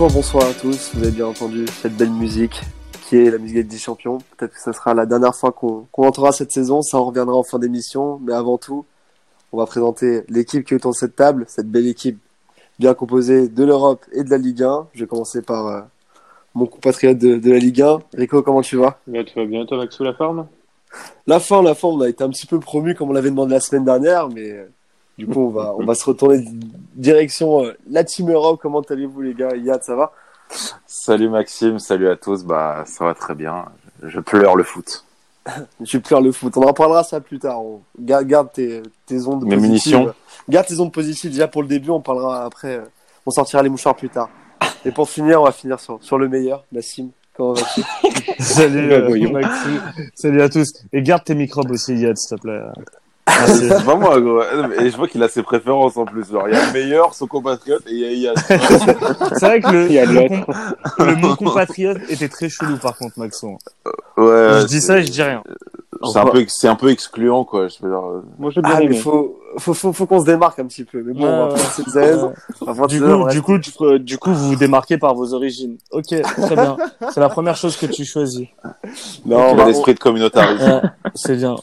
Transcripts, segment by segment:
Bonjour, bonsoir à tous. Vous avez bien entendu cette belle musique qui est la musique des champions. Peut-être que ce sera la dernière fois qu'on qu entendra cette saison. Ça en reviendra en fin d'émission. Mais avant tout, on va présenter l'équipe qui est autour de cette table, cette belle équipe bien composée de l'Europe et de la Ligue 1. Je vais commencer par euh, mon compatriote de, de, la Ligue 1. Rico, comment tu vas? Bien, Tu vas bien, toi, Maxou, la forme? La forme, la forme. On a été un petit peu promu comme on l'avait demandé la semaine dernière, mais du coup, on va, on va se retourner direction euh, la Team Europe. Comment allez-vous, les gars? Yad, ça va? Salut Maxime, salut à tous. Bah, ça va très bien. Je pleure le foot. je pleure le foot. On en parlera ça plus tard. On... Garde, garde tes, tes ondes Mes positives. munitions. Garde tes ondes positives déjà pour le début. On parlera après. On sortira les mouchoirs plus tard. Et pour finir, on va finir sur, sur le meilleur, Nassim. Comment vas-tu? Salut euh, Maxime. Salut à tous. Et garde tes microbes aussi, Yad, s'il te plaît. C'est pas moi, gros. Et je vois qu'il a ses préférences en plus. Genre, il y a le meilleur, son compatriote, et il y a. C'est vrai que le, le, com le, mot compatriote était très chelou, par contre, Maxon. Ouais. Je dis ça et je dis rien. C'est un peu, c'est un peu excluant, quoi. Je veux dire. Moi, j'ai bien ah, aimé. mais faut, faut, faut, faut qu'on se démarque un petit peu. Mais bon, on va 16. Du coup, du coup, du, du coup, vous vous démarquez par vos origines. Ok, très bien. C'est la première chose que tu choisis. Non, okay. l'esprit de communautarisme. c'est bien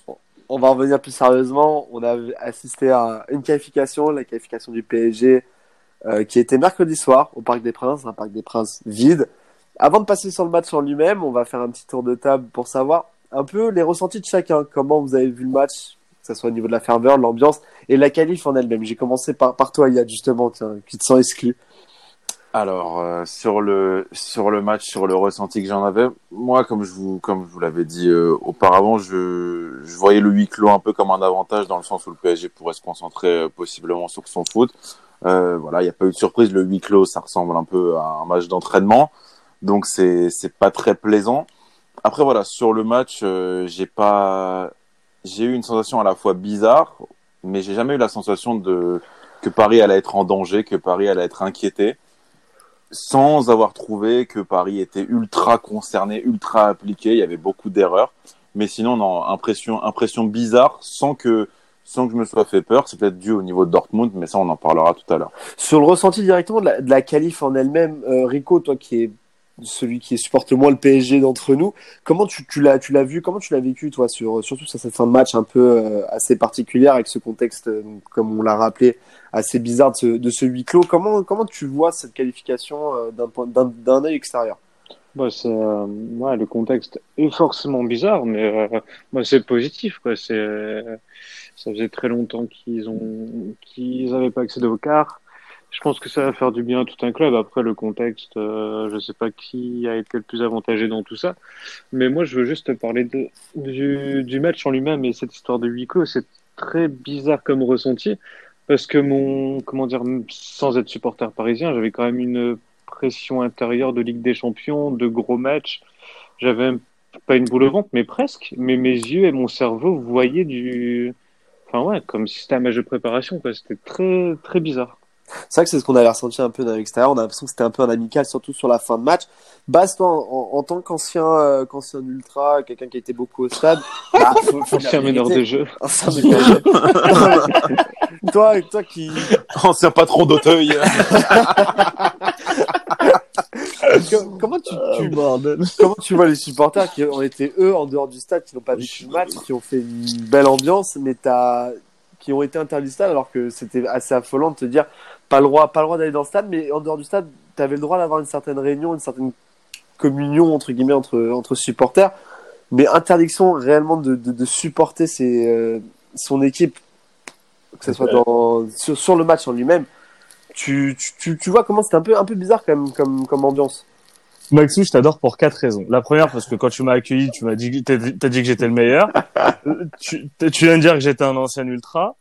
on va revenir plus sérieusement. On a assisté à une qualification, la qualification du PSG, euh, qui était mercredi soir au Parc des Princes, un Parc des Princes vide. Avant de passer sur le match en lui-même, on va faire un petit tour de table pour savoir un peu les ressentis de chacun. Comment vous avez vu le match, que ce soit au niveau de la ferveur, de l'ambiance et la qualif en elle-même. J'ai commencé par, toi, Yad, justement, tiens, qui te sens exclu. Alors euh, sur le sur le match, sur le ressenti que j'en avais, moi comme je vous comme je vous l'avais dit euh, auparavant, je, je voyais le huis clos un peu comme un avantage dans le sens où le PSG pourrait se concentrer euh, possiblement sur son foot. Euh, voilà, il n'y a pas eu de surprise. Le huis clos, ça ressemble un peu à un match d'entraînement, donc c'est c'est pas très plaisant. Après voilà, sur le match, j'ai pas j'ai eu une sensation à la fois bizarre, mais j'ai jamais eu la sensation de que Paris allait être en danger, que Paris allait être inquiété sans avoir trouvé que Paris était ultra concerné, ultra appliqué. Il y avait beaucoup d'erreurs. Mais sinon, non, impression, impression bizarre, sans que, sans que je me sois fait peur. C'est peut-être dû au niveau de Dortmund, mais ça, on en parlera tout à l'heure. Sur le ressenti directement de la, de la qualif en elle-même, euh, Rico, toi qui es celui qui supporte le moins le PSG d'entre nous, comment tu, tu l'as, tu l'as vu, comment tu l'as vécu, toi, sur, surtout sur cette fin de match un peu euh, assez particulière avec ce contexte, euh, comme on l'a rappelé, assez bizarre de ce, de ce huis clos. Comment, comment tu vois cette qualification euh, d'un, d'un, d'un œil extérieur? Bah, c'est, euh, ouais, le contexte est forcément bizarre, mais euh, moi c'est positif. Quoi. C'est, ça faisait très longtemps qu'ils ont, qu'ils n'avaient pas accédé au quart. Je pense que ça va faire du bien à tout un club. Après le contexte, euh, je sais pas qui a été le plus avantagé dans tout ça, mais moi je veux juste parler de, du, du match en lui-même et cette histoire de huis clos. C'est très bizarre comme ressenti parce que mon, comment dire, sans être supporter parisien, j'avais quand même une pression intérieure de Ligue des Champions, de gros matchs. J'avais pas une boule au ventre, mais presque. Mais mes yeux et mon cerveau voyaient du, enfin ouais, comme si c'était un match de préparation. Quoi. C'était très très bizarre. C'est vrai que c'est ce qu'on avait ressenti un peu dans l'extérieur. On a l'impression que c'était un peu un amical, surtout sur la fin de match. Bas, toi, en, en, tant qu'ancien euh, qu'ancien ultra, quelqu'un qui a été beaucoup au stade, bah, faut, faut ancien meneur de jeu. Ancien meneur de jeu. toi, toi qui ancien patron d'Auteuil. comment tu, tu comment tu vois les supporters qui ont été eux en dehors du stade, qui n'ont pas vécu le match, qui ont fait une belle ambiance, mais t'as qui ont été interdits du stade alors que c'était assez affolant de te dire pas le droit pas le droit d'aller dans le stade mais en dehors du stade tu avais le droit d'avoir une certaine réunion une certaine communion entre guillemets entre entre supporters mais interdiction réellement de, de, de supporter ses, euh, son équipe que ce soit dans sur, sur le match en lui-même tu, tu, tu vois comment c'était un peu un peu bizarre quand même comme comme ambiance Maxou, je t'adore pour quatre raisons. La première, parce que quand tu m'as accueilli, tu m'as dit, t'as dit que j'étais le meilleur. tu, tu viens de dire que j'étais un ancien ultra.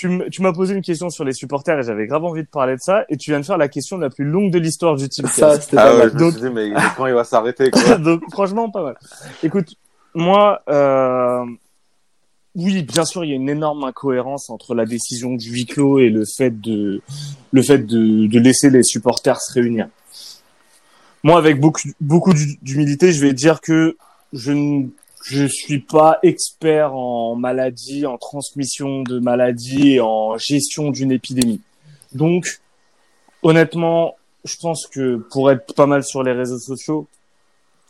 Tu m'as posé une question sur les supporters et j'avais grave envie de parler de ça. Et tu viens de faire la question la plus longue de l'histoire du team. Ça, c'était ah ouais, je me suis dit, mais quand il va s'arrêter. Donc, franchement, pas mal. Écoute, moi, euh... oui, bien sûr, il y a une énorme incohérence entre la décision du huis clos et le fait de, le fait de, de laisser les supporters se réunir moi, avec beaucoup, beaucoup d'humilité, je vais dire que je ne je suis pas expert en maladie, en transmission de maladies et en gestion d'une épidémie. Donc, honnêtement, je pense que pour être pas mal sur les réseaux sociaux,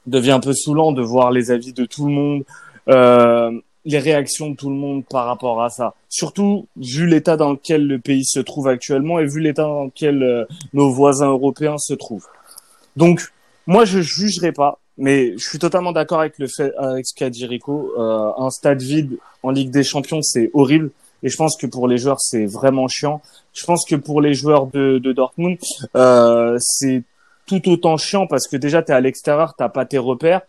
devient un peu saoulant de voir les avis de tout le monde, euh, les réactions de tout le monde par rapport à ça. Surtout vu l'état dans lequel le pays se trouve actuellement et vu l'état dans lequel euh, nos voisins européens se trouvent. Donc, moi, je jugerai pas, mais je suis totalement d'accord avec le fait, avec ce qu'a dit Rico. Euh, un stade vide en Ligue des Champions, c'est horrible. Et je pense que pour les joueurs, c'est vraiment chiant. Je pense que pour les joueurs de, de Dortmund, euh, c'est tout autant chiant parce que déjà, tu es à l'extérieur, t'as pas tes repères.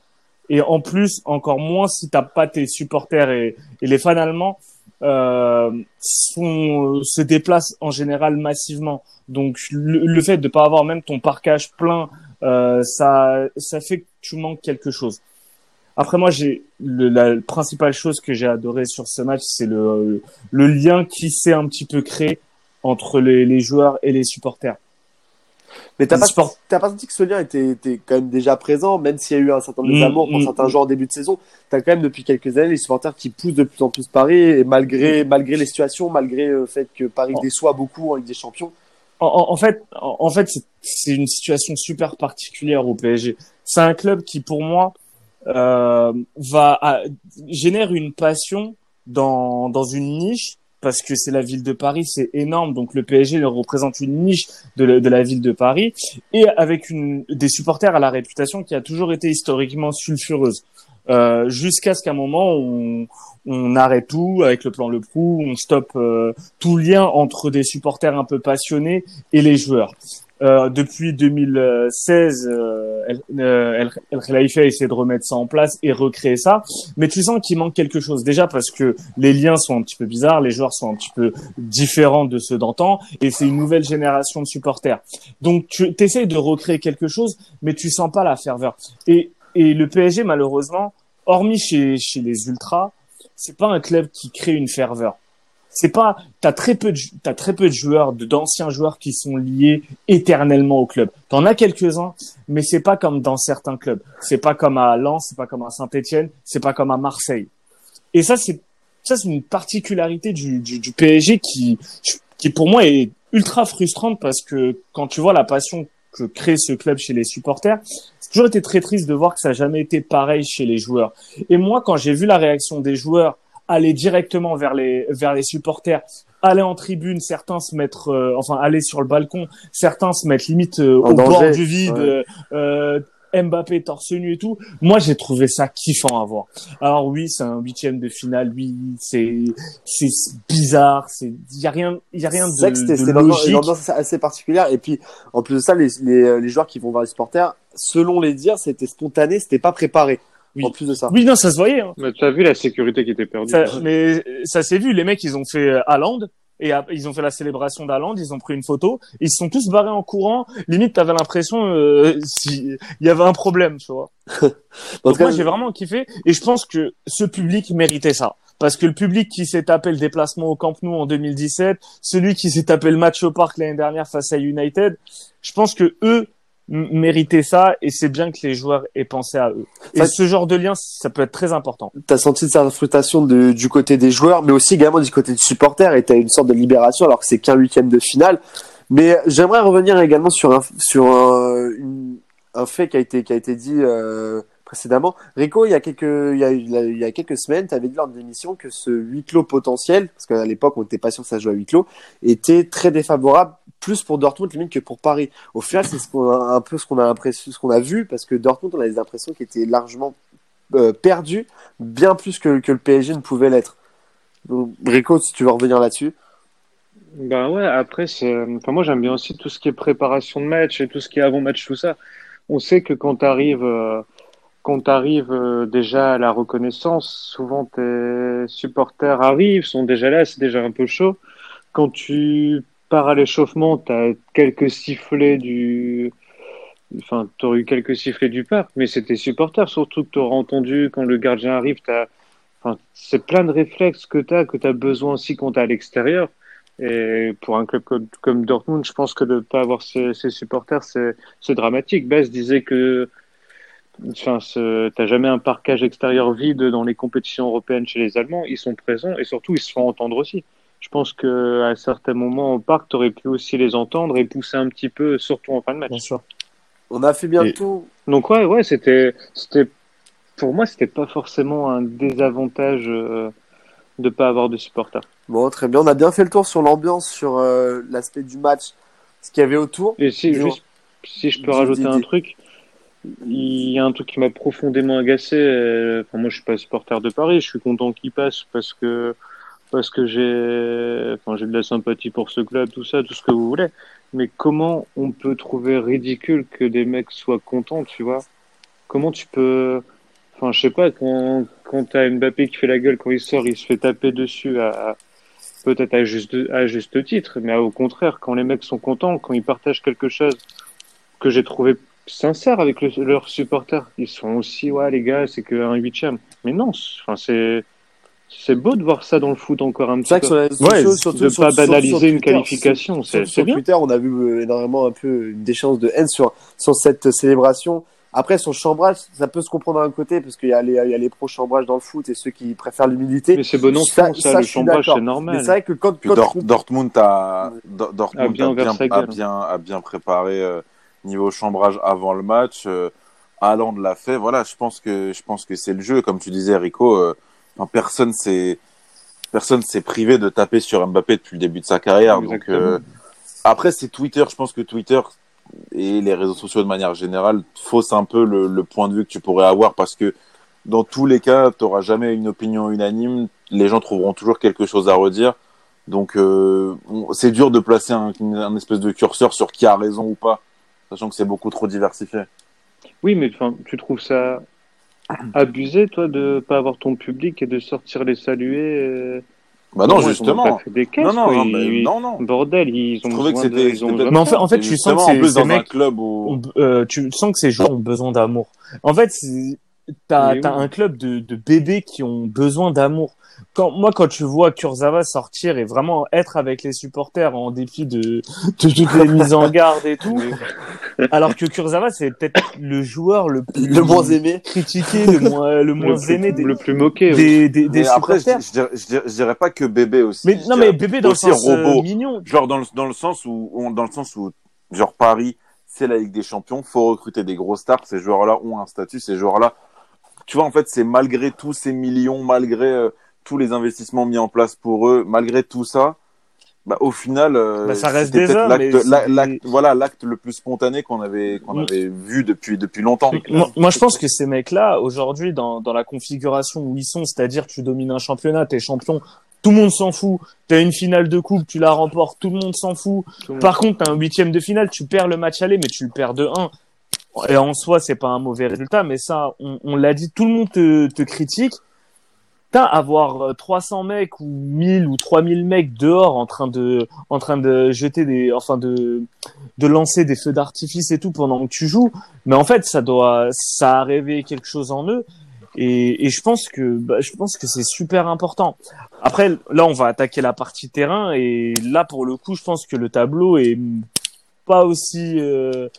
Et en plus, encore moins si t'as pas tes supporters et, et les fans allemands euh, sont, se déplacent en général massivement. Donc le, fait de pas avoir même ton parcage plein, euh, ça, ça fait que tu manques quelque chose. Après moi, j'ai la principale chose que j'ai adoré sur ce match, c'est le, le lien qui s'est un petit peu créé entre les, les joueurs et les supporters. Mais t'as pas, t'as pas senti que ce lien était, était, quand même déjà présent, même s'il y a eu un certain nombre mmh, pour mm, certains mm. joueurs en début de saison? T'as quand même depuis quelques années les supporters qui poussent de plus en plus Paris, et malgré, malgré les situations, malgré le fait que Paris oh. déçoit beaucoup en Ligue des Champions. En, en fait, en, fait, c'est une situation super particulière au PSG. C'est un club qui, pour moi, euh, va génère une passion dans dans une niche parce que c'est la ville de Paris, c'est énorme. Donc le PSG représente une niche de, la ville de Paris et avec une, des supporters à la réputation qui a toujours été historiquement sulfureuse. Euh, jusqu'à ce qu'à un moment on, on arrête tout avec le plan Le Prou, on stoppe euh, tout lien entre des supporters un peu passionnés et les joueurs. Euh, depuis 2016, euh, El, euh, El, Khalifa a essayé de remettre ça en place et recréer ça. Mais tu sens qu'il manque quelque chose. Déjà parce que les liens sont un petit peu bizarres, les joueurs sont un petit peu différents de ceux d'antan, et c'est une nouvelle génération de supporters. Donc tu essayes de recréer quelque chose, mais tu sens pas la ferveur. Et, et le PSG, malheureusement, hormis chez, chez les ultras, c'est pas un club qui crée une ferveur. C'est pas t'as très peu de t'as très peu de joueurs d'anciens joueurs qui sont liés éternellement au club. T'en as quelques uns mais c'est pas comme dans certains clubs. C'est pas comme à Lens c'est pas comme à Saint-Étienne c'est pas comme à Marseille. Et ça c'est ça c'est une particularité du, du, du PSG qui qui pour moi est ultra frustrante parce que quand tu vois la passion que crée ce club chez les supporters toujours été très triste de voir que ça n'a jamais été pareil chez les joueurs et moi quand j'ai vu la réaction des joueurs aller directement vers les vers les supporters, aller en tribune, certains se mettre, euh, enfin aller sur le balcon, certains se mettent limite euh, au bord du vide. Euh, Mbappé torse nu et tout. Moi, j'ai trouvé ça kiffant à voir. Alors oui, c'est un huitième de finale. Oui, c'est c'est bizarre. C'est y a rien, y a rien de, de logique. Une ambiance assez particulière. Et puis en plus de ça, les, les, les joueurs qui vont voir les supporters, selon les dires, c'était spontané, c'était pas préparé. Oui. En plus de ça. Oui, non, ça se voyait. Hein. Mais tu as vu la sécurité qui était perdue. mais ça s'est vu. Les mecs, ils ont fait Haaland et ils ont fait la célébration d'Haaland. Ils ont pris une photo. Ils se sont tous barrés en courant. Limite, t'avais l'impression euh, s'il y avait un problème, tu vois. Donc moi, j'ai vraiment kiffé. Et je pense que ce public méritait ça. Parce que le public qui s'est tapé le déplacement au Camp Nou en 2017, celui qui s'est tapé le match au parc l'année dernière face à United, je pense que eux, mériter ça et c'est bien que les joueurs aient pensé à eux. Et ce genre de lien, ça peut être très important. Tu as senti cette frustration de, du côté des joueurs, mais aussi également du côté des supporters et tu as une sorte de libération alors que c'est qu'un huitième de finale. Mais j'aimerais revenir également sur un, sur un, un, fait qui a été, qui a été dit euh, précédemment. Rico, il y a quelques, il y a, il y a quelques semaines, tu avais dit lors de l'émission que ce huis clos potentiel, parce qu'à l'époque on n'était pas sûr que ça jouait à huis clos, était très défavorable plus pour Dortmund limite que pour Paris. Au final, c'est ce qu'on a, un peu ce qu'on a l'impression, ce qu'on a vu, parce que Dortmund, on a des impressions qui étaient largement euh, perdues, bien plus que, le PSG ne pouvait l'être. Rico, si tu veux revenir là-dessus. Ben ouais, après, c'est, enfin, moi j'aime bien aussi tout ce qui est préparation de match et tout ce qui est avant-match, tout ça. On sait que quand tu arrives, euh, quand euh, déjà à la reconnaissance, souvent tes supporters arrivent, sont déjà là, c'est déjà un peu chaud. Quand tu pars à l'échauffement, tu as quelques sifflets du. Enfin, tu eu quelques sifflets du parc, mais c'était supporters surtout que tu auras entendu quand le gardien arrive. Enfin, c'est plein de réflexes que tu as, que tu as besoin aussi quand tu à l'extérieur. Et pour un club comme, Dortmund, je pense que de ne pas avoir ces, supporters, c'est dramatique. Bess disait que enfin, t'as jamais un parquage extérieur vide dans les compétitions européennes chez les Allemands. Ils sont présents et surtout ils se font entendre aussi. Je pense que à certains moments au parc, tu aurais pu aussi les entendre et pousser un petit peu, surtout en fin de match. Bien sûr. On a fait bientôt. Donc ouais, ouais, c'était, c'était, pour moi, c'était pas forcément un désavantage euh, de pas avoir de supporters. Bon, très bien. On a bien fait le tour sur l'ambiance, sur euh, l'aspect du match, ce qu'il y avait autour. Et si, juste, si je peux rajouter un truc, il y a un truc qui m'a profondément agacé. euh, Enfin, moi, je suis pas supporter de Paris. Je suis content qu'il passe parce que parce que j'ai, enfin, j'ai de la sympathie pour ce club, tout ça, tout ce que vous voulez. Mais comment on peut trouver ridicule que des mecs soient contents, tu vois? Comment tu peux, enfin, je sais pas, quand quand t'as Mbappé qui fait la gueule quand il sort, il se fait taper dessus peut-être à juste à juste titre, mais au contraire, quand les mecs sont contents, quand ils partagent quelque chose que j'ai trouvé sincère avec le- leurs supporters. Ils sont aussi, ouais, les gars, c'est qu'un huitième. Mais non, enfin, c'est, c'est beau de voir ça dans le foot encore un C'est petit vrai que peu. sur les Ouais, surtout de sur- pas sur- sur banaliser une Twitter, qualification, sur- c'est, sur bien. Twitter, on a vu euh, énormément un peu une déchéance de haine sur, sur cette célébration. Après, son chambrage, ça peut se comprendre d'un côté, parce qu'il y a les, il y a les pro-chambrage dans le foot et ceux qui préfèrent l'humilité. Mais c'est bon enfant, Ça- ça, ça, le chambrage, c'est Mais normal. c'est vrai que quand, Puis quand Dor- on- Dortmund a Dor- Dortmund A bien a ouvert bien, sa a gueule. bien a bien préparé euh, niveau chambrage avant le match. Euh, Haaland l'a fait. Voilà, je pense que je pense que c'est le jeu, comme tu disais, Rico. Euh, enfin, personne s'est personne s'est privé de taper sur Mbappé depuis le début de sa carrière. Donc euh, après, c'est Twitter. Je pense que Twitter et les réseaux sociaux de manière générale faussent un peu le, le point de vue que tu pourrais avoir parce que dans tous les cas, tu n'auras jamais une opinion unanime. Les gens trouveront toujours quelque chose à redire. Donc, euh, c'est dur de placer un, un espèce de curseur sur qui a raison ou pas, sachant que c'est beaucoup trop diversifié. Oui, mais tu trouves ça abusé, toi, de pas avoir ton public et de sortir les saluer euh, Bah non, Ils ont justement. des caisses, Non, non, quoi. non, Ils- mais non, non. Bordel, ils ont Je trouvais que de- c'était- ils besoin Mais en fait, en fait, tu sens que en ces, mecs, club où on- euh, tu sens que ces joueurs ont besoin d'amour. En fait, c'est- t'as oui. un club de, de bébés qui ont besoin d'amour. Quand moi, quand tu vois Kurzawa sortir et vraiment être avec les supporters en dépit de, de toutes les mises en garde et tout, alors que Kurzawa c'est peut-être le joueur le plus le moins aimé. critiqué, le moins le moins le plus, aimé des le plus moqué. des, des, après, je, supporters. je dirais, je dirais- je dirais pas que bébé aussi. Mais non, mais bébé dans le aussi sens euh, robot. mignon. Genre dans le, dans le sens où, où- dans le sens où, genre Paris, c'est la Ligue des Champions, faut recruter des gros stars. Ces joueurs-là ont un statut. Ces joueurs-là, tu vois, en fait, c'est malgré tous ces millions, malgré euh, tous les investissements mis en place pour eux, malgré tout ça, bah, au final, euh, Bah, ça reste des hommes, l'acte- la- voilà, l'acte le plus spontané qu'on avait, qu'on Mm. avait vu depuis, depuis longtemps. Moi, moi, je pense que ces mecs-là, aujourd'hui, dans, dans la configuration où ils sont, c'est-à-dire tu domines un championnat, t'es champion, tout le monde s'en fout. T'as une finale de coupe, tu la remportes, tout le monde s'en fout. Monde- Par contre, t'as un huitième de finale, tu perds le match aller, mais tu le perds de 1. Et en soi, c'est pas un mauvais résultat, mais ça, on, on l'a dit, tout le monde te, te critique. T'as avoir euh, 300 mecs ou 1000 ou 3000 mecs dehors en train de, en train de jeter des, enfin de, de lancer des feux d'artifice et tout pendant que tu joues. Mais en fait, ça doit, ça a réveillé quelque chose en eux. Et, et je pense que, bah, je pense que c'est super important. Après, là, on va attaquer la partie terrain et là, pour le coup, je pense que le tableau est pas aussi euh,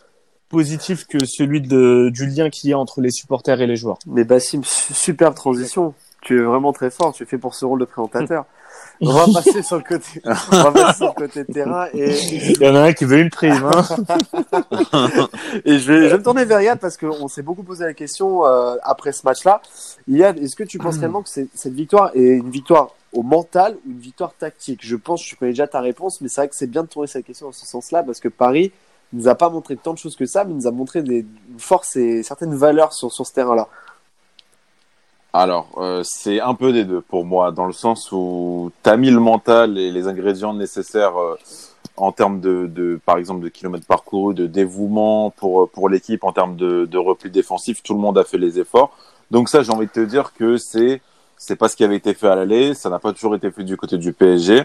positif que celui de, du lien qu'il y a entre les supporters et les joueurs. Mais Bassim, su- superbe transition. Tu es vraiment très fort. Tu es fait pour ce rôle de présentateur. On va passer sur le côté, on va passer sur le côté terrain et, Il y en a un qui veut une prime. Hein. et je vais, je vais me tourner vers Yann parce qu'on s'est beaucoup posé la question euh, après ce match-là. Yann, est-ce que tu penses réellement que cette victoire est une victoire au mental ou une victoire tactique? Je pense, je connais déjà ta réponse, mais c'est vrai que c'est bien de tourner cette question dans ce sens-là parce que Paris nous a pas montré tant de choses que ça, mais nous a montré des une force et certaines valeurs sur, sur ce terrain-là. Alors, euh, c'est un peu des deux pour moi, dans le sens où tu as mis le mental et les ingrédients nécessaires euh, en termes de, de, par exemple, de kilomètres parcourus, de dévouement pour, pour l'équipe, en termes de, de repli défensif. Tout le monde a fait les efforts. Donc ça, j'ai envie de te dire que c'est c'est pas ce qui avait été fait à l'aller, ça n'a pas toujours été fait du côté du PSG.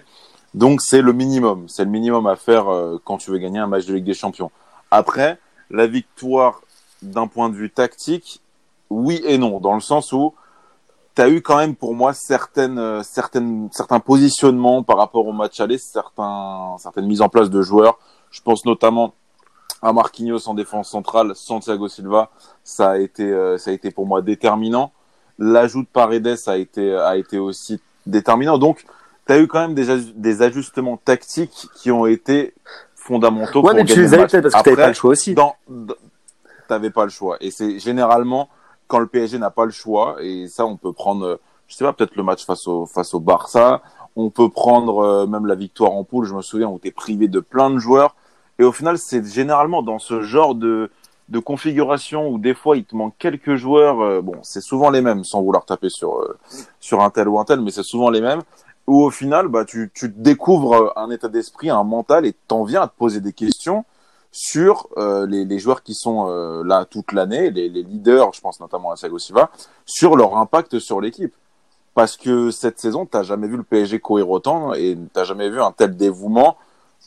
Donc c'est le minimum, c'est le minimum à faire euh, quand tu veux gagner un match de Ligue des Champions. Après, la victoire d'un point de vue tactique, oui et non, dans le sens où tu as eu quand même pour moi certaines, euh, certaines, certains positionnements par rapport au match aller, certains, certaines mises en place de joueurs. Je pense notamment à Marquinhos en défense centrale, Santiago Silva, ça a été, euh, ça a été pour moi déterminant. L'ajout de Paredes a été, a été aussi déterminant. Donc, tu as eu quand même des, des ajustements tactiques qui ont été fondamentaux ouais, mais tu les eu peut-être parce que tu pas le choix aussi. Dans, t'avais pas le choix. Et c'est généralement quand le PSG n'a pas le choix, et ça, on peut prendre, je sais pas, peut-être le match face au, face au Barça, on peut prendre euh, même la victoire en poule, je me souviens, où tu es privé de plein de joueurs. Et au final, c'est généralement dans ce genre de, de configuration où des fois il te manque quelques joueurs, euh, bon, c'est souvent les mêmes, sans vouloir taper sur, euh, sur un tel ou un tel, mais c'est souvent les mêmes, où au final, bah, tu, tu découvres un état d'esprit, un mental, et t'en viens à te poser des questions sur euh, les, les, joueurs qui sont euh, là toute l'année, les, les, leaders, je pense notamment à Thiago Silva, sur leur impact sur l'équipe. Parce que cette saison, t'as jamais vu le PSG courir autant et t'as jamais vu un tel dévouement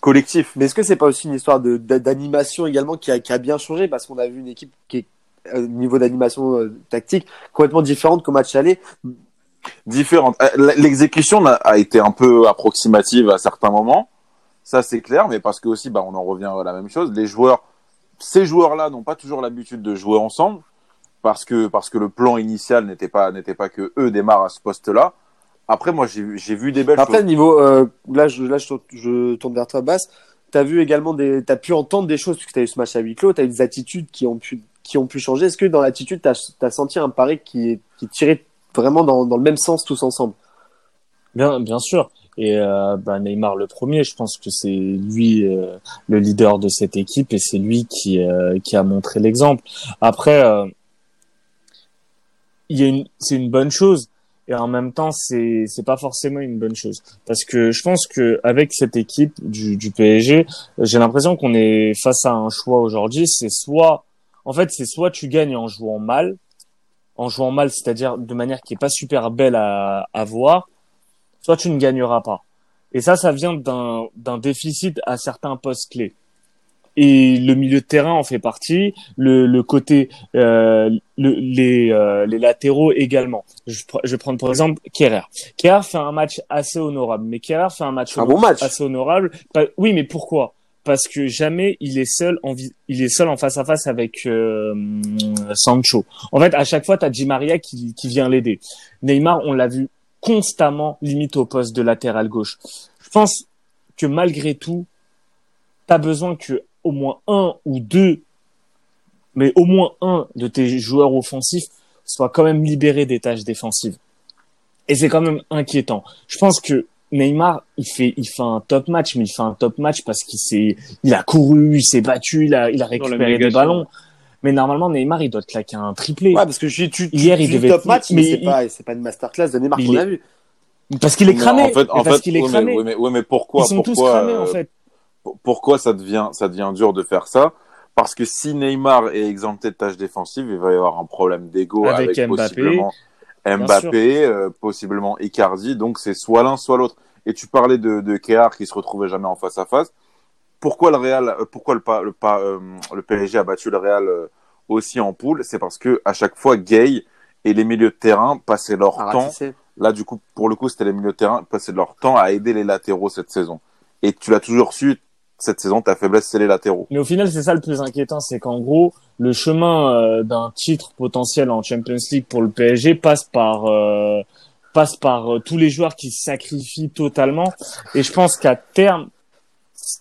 collectif. Mais est-ce que c'est pas aussi une histoire d'animation également qui a, qui a, bien changé? Parce qu'on a vu une équipe qui est au niveau d'animation euh, tactique complètement différente qu'au match aller différente l'exécution a été un peu approximative à certains moments ça, c'est clair, mais parce que aussi, bah, on en revient à la même chose. Les joueurs, ces joueurs-là n'ont pas toujours l'habitude de jouer ensemble parce que, parce que le plan initial n'était pas, n'était pas que eux démarrent à ce poste-là. Après, moi, j'ai, vu des belles Après, choses. niveau, euh, là, je, là, je, tourne vers toi, Basse. T'as vu également des, t'as pu entendre des choses puisque t'as eu ce match à huis clos, t'as eu des attitudes qui ont pu, qui ont pu changer. Est-ce que dans l'attitude, t'as, as senti un pari qui, qui tirait vraiment dans, dans le même sens tous ensemble? Bien, bien sûr. Et euh, bah, Neymar le premier, je pense que c'est lui euh, le leader de cette équipe et c'est lui qui euh, qui a montré l'exemple. Après, euh, il c'est une bonne chose et en même temps c'est c'est pas forcément une bonne chose parce que je pense que avec cette équipe du, du PSG, j'ai l'impression qu'on est face à un choix aujourd'hui. C'est soit en fait c'est soit tu gagnes en jouant mal, en jouant mal, c'est-à-dire de manière qui est pas super belle à, à voir soit tu ne gagneras pas. Et ça, ça vient d'un, d'un déficit à certains postes clés. Et le milieu de terrain en fait partie, le, le côté, euh, le, les, euh, les latéraux également. Je, je vais prendre par exemple Kerrer. Kerrer fait un match assez honorable, mais Kerrer fait un match, un bon match. assez honorable. Oui, mais pourquoi? Parce que jamais il est seul en il est seul en face à face avec euh, Sancho. En fait, à chaque fois, tu as Di Maria qui, vient l'aider. Neymar, on l'a vu constamment limite au poste de latéral gauche. Je pense que malgré tout, tu as besoin que au moins un ou deux, mais au moins un de tes joueurs offensifs soit quand même libéré des tâches défensives. Et c'est quand même inquiétant. Je pense que Neymar, il fait, il fait un top match, mais il fait un top match parce qu'il s'est, il a couru, il s'est battu, il a, il a récupéré des ballons. Mais normalement, Neymar, il doit claquer un triplé. Ouais, parce que je, tu, hier, il devait top match, mais, c'est pas, c'est pas une masterclass de Neymar qu'on a vu. Parce qu'il est cramé. en fait, en parce fait, est cramé. Mais, mais, mais, pourquoi, Ils sont pourquoi, tous cramés, en fait. Pourquoi ça devient, ça devient dur de faire ça? Parce que si Neymar est exempté de tâches défensives, il va y avoir un problème d'ego avec, avec Mbappé, possiblement Mbappé, euh, possiblement Icardi. Donc c'est soit l'un, soit l'autre. Et tu parlais de, de Kéar qui se retrouvait jamais en face à face. Pourquoi le Real, euh, pourquoi le, le, euh, le PSG a battu le Real euh, aussi en poule, c'est parce que à chaque fois Gay et les milieux de terrain passaient leur temps. Là, du coup, pour le coup, c'était les milieux de terrain passaient leur temps à aider les latéraux cette saison. Et tu l'as toujours su cette saison, ta faiblesse, c'est les latéraux. Mais au final, c'est ça le plus inquiétant, c'est qu'en gros, le chemin euh, d'un titre potentiel en Champions League pour le PSG passe par euh, passe par euh, tous les joueurs qui se sacrifient totalement. Et je pense qu'à terme,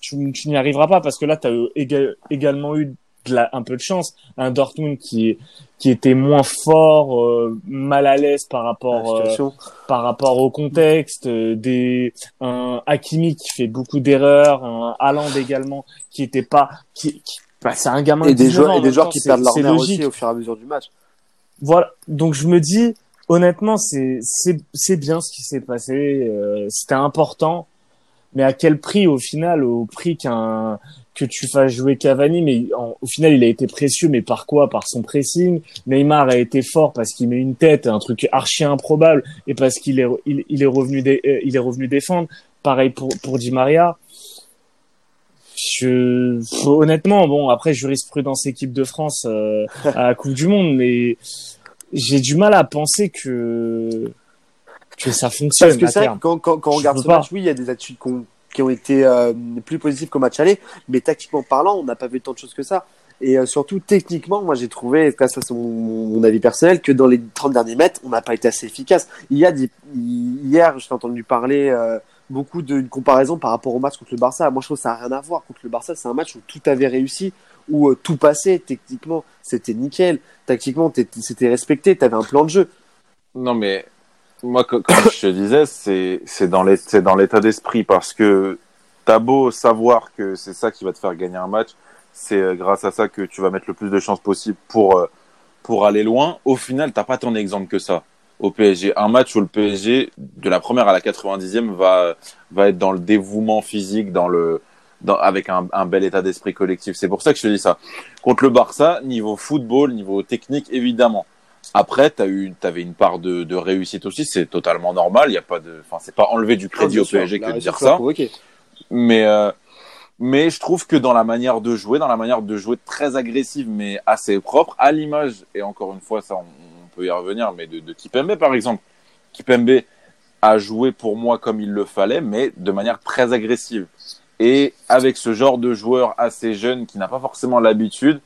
tu, n'y arriveras pas parce que là, tu as également eu un peu de chance. Un Dortmund qui qui était moins fort, euh, mal à l'aise par rapport euh, par rapport au contexte, euh, des un Hakimi qui fait beaucoup d'erreurs, un Haaland également qui était pas qui, bah, c'est un gamin et des joueurs et des joueurs qui perdent leur aussi au fur et à mesure du match. Voilà, donc je me dis honnêtement c'est c'est c'est bien ce qui s'est passé, c'était important mais à quel prix au final au prix qu'un que tu fasses jouer Cavani, mais au final, il a été précieux, mais par quoi? Par son pressing. Neymar a été fort parce qu'il met une tête, un truc archi improbable, et parce qu'il est, il, est revenu, euh, il est revenu défendre. Pareil pour pour Di Maria. Je, honnêtement, bon, après jurisprudence équipe de France euh, à la Coupe du Monde, mais j'ai du mal à penser que que ça fonctionne. Parce que c'est quand, quand, quand on regarde ce match, oui, il y a des attitudes qu'on qui ont été euh, plus positifs qu'au match aller. Mais tactiquement parlant, on n'a pas vu tant de choses que ça. Et euh, surtout, techniquement, moi, j'ai trouvé, ça c'est mon, avis personnel, que dans les 30 derniers mètres, on n'a pas été assez efficace. Il y a hier, j'ai entendu parler euh, beaucoup d'une comparaison par rapport au match contre le Barça. Moi, je trouve que ça n'a rien à voir. Contre le Barça, c'est un match où tout avait réussi, où tout passait techniquement. C'était nickel. Tactiquement, c'était respecté. Tu avais un plan de jeu. Non, mais moi, comme je te disais, c'est dans l'état d'esprit parce que t'as beau savoir que c'est ça qui va te faire gagner un match, c'est euh, grâce à ça que tu vas mettre le plus de chances possible pour, euh, pour aller loin. Au final, t'as pas tant d'exemples que ça au PSG. Un match où le PSG, de la première à la 90e, va, va être dans le dévouement physique, dans le, dans, avec un, un bel état d'esprit collectif. C'est pour ça que je te dis ça. Contre le Barça, niveau football, niveau technique, évidemment. Après, tu eu, avais une part de, de réussite aussi, c'est totalement normal. Il y a pas de, enfin, c'est pas enlever du crédit au PSG que de dire ça. Mais, euh, mais je trouve que dans la manière de jouer, dans la manière de jouer très agressive mais assez propre, à l'image, et encore une fois, ça, on, peut y revenir, mais de, de Kipembe par exemple. Kipembe a joué pour moi comme il le fallait, mais de manière très agressive. Et avec ce genre de joueur assez jeune qui n'a pas forcément l'habitude,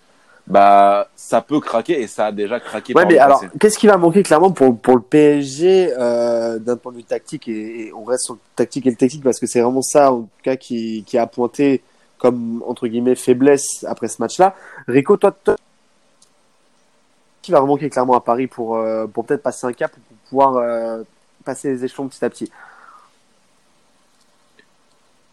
bah ça peut craquer et ça a déjà craqué. Ouais, mais alors qu'est-ce qui va manquer clairement pour pour le PSG euh, d'un point de vue tactique et, on reste sur le tactique et le technique parce que c'est vraiment ça en tout cas qui qui a pointé comme entre guillemets faiblesse après ce match-là. Rico, toi, toi qui va manquer clairement à Paris pour euh, pour peut-être passer un cap pour pouvoir euh, passer les échelons petit à petit?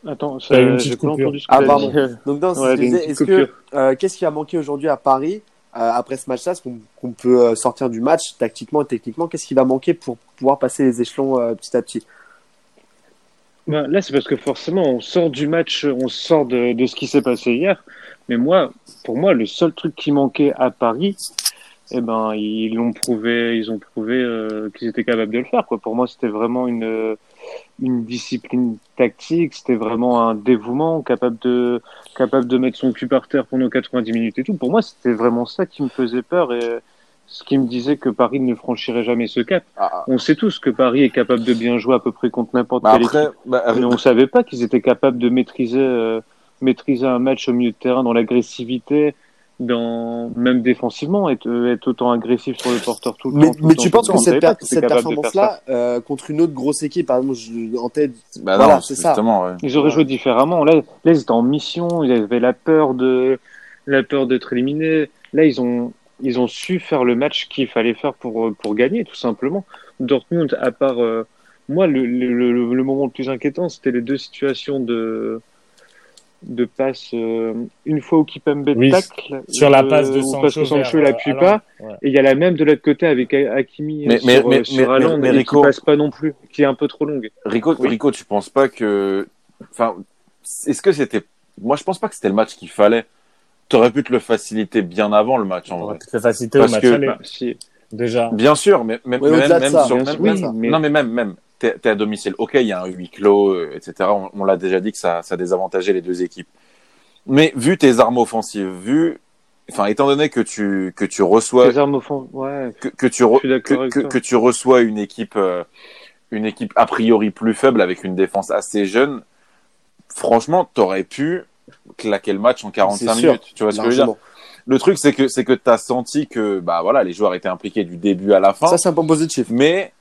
Attends, j'ai pas entendu ce que Ah, pardon. Donc, dans ouais, est-ce que, euh, qu'est-ce qui a manqué aujourd'hui à Paris, euh, après ce match-là, qu'on peut euh, sortir du match, tactiquement et techniquement, qu'est-ce qui va manquer pour pouvoir passer les échelons euh, petit à petit? Ben, Là, c'est parce que forcément, on sort du match, on sort de, de ce qui s'est passé hier. Mais moi, pour moi, le seul truc qui manquait à Paris, eh ben, ils l'ont prouvé, ils ont prouvé euh, qu'ils étaient capables de le faire. Quoi. Pour moi, c'était vraiment une, une discipline tactique, c'était vraiment un dévouement, capable de, capable de mettre son cul par terre pendant 90 minutes et tout. Pour moi, c'était vraiment ça qui me faisait peur et ce qui me disait que Paris ne franchirait jamais ce cap. Ah. On sait tous que Paris est capable de bien jouer à peu près contre n'importe bah quelle équipe, bah, mais on savait pas qu'ils étaient capables de maîtriser, euh, maîtriser un match au milieu de terrain dans l'agressivité, dans même défensivement être, être autant agressif sur le porteur tout le mais, temps. mais tu penses que cette, cette performance-là euh, contre une autre grosse équipe, par exemple, je, en tête, bah voilà, c'est ça. Ouais. Ils auraient joué différemment. Là, là, ils étaient en mission, ils avaient la peur de la peur d'être éliminés. Là, ils ont ils ont su faire le match qu'il fallait faire pour pour gagner, tout simplement. Dortmund, à part euh, moi, le, le, le, moment le plus inquiétant, c'était les deux situations de de passe euh, une fois au Kipembe oui, tacle sur la passe de Sancho, parce que Sancho il appuie pas. Et il y a la même de l'autre côté avec Hakimi mais, sur, mais, mais, sur mais, mais, Rico, qui passe pas non plus qui est un peu trop longue. Rico oui. Rico tu penses pas que enfin est-ce que c'était moi je pense pas que c'était le match qu'il fallait. T'aurais pu te le faciliter bien avant le match en vrai. te le faciliter au match que, aller. Bah, si. déjà. Bien sûr mais même, même, même sur, même, oui, mais... non mais même même t'es es à domicile. Ok, il y a un huis clos, euh, etc. On, on l'a déjà dit que ça, ça désavantageait les deux équipes. Mais vu tes armes offensives, vu, enfin, étant donné que tu que tu reçois, armes ouais, que, que tu que, que, que, tu reçois une équipe, euh, une équipe a priori plus faible avec une défense assez jeune, franchement, t'aurais pu claquer le match en 45 minutes. tu vois ce que je veux dire? Le truc, c'est que c'est que t'as senti que bah voilà, les joueurs étaient impliqués du début à la fin. Ça, c'est un point positif. Mais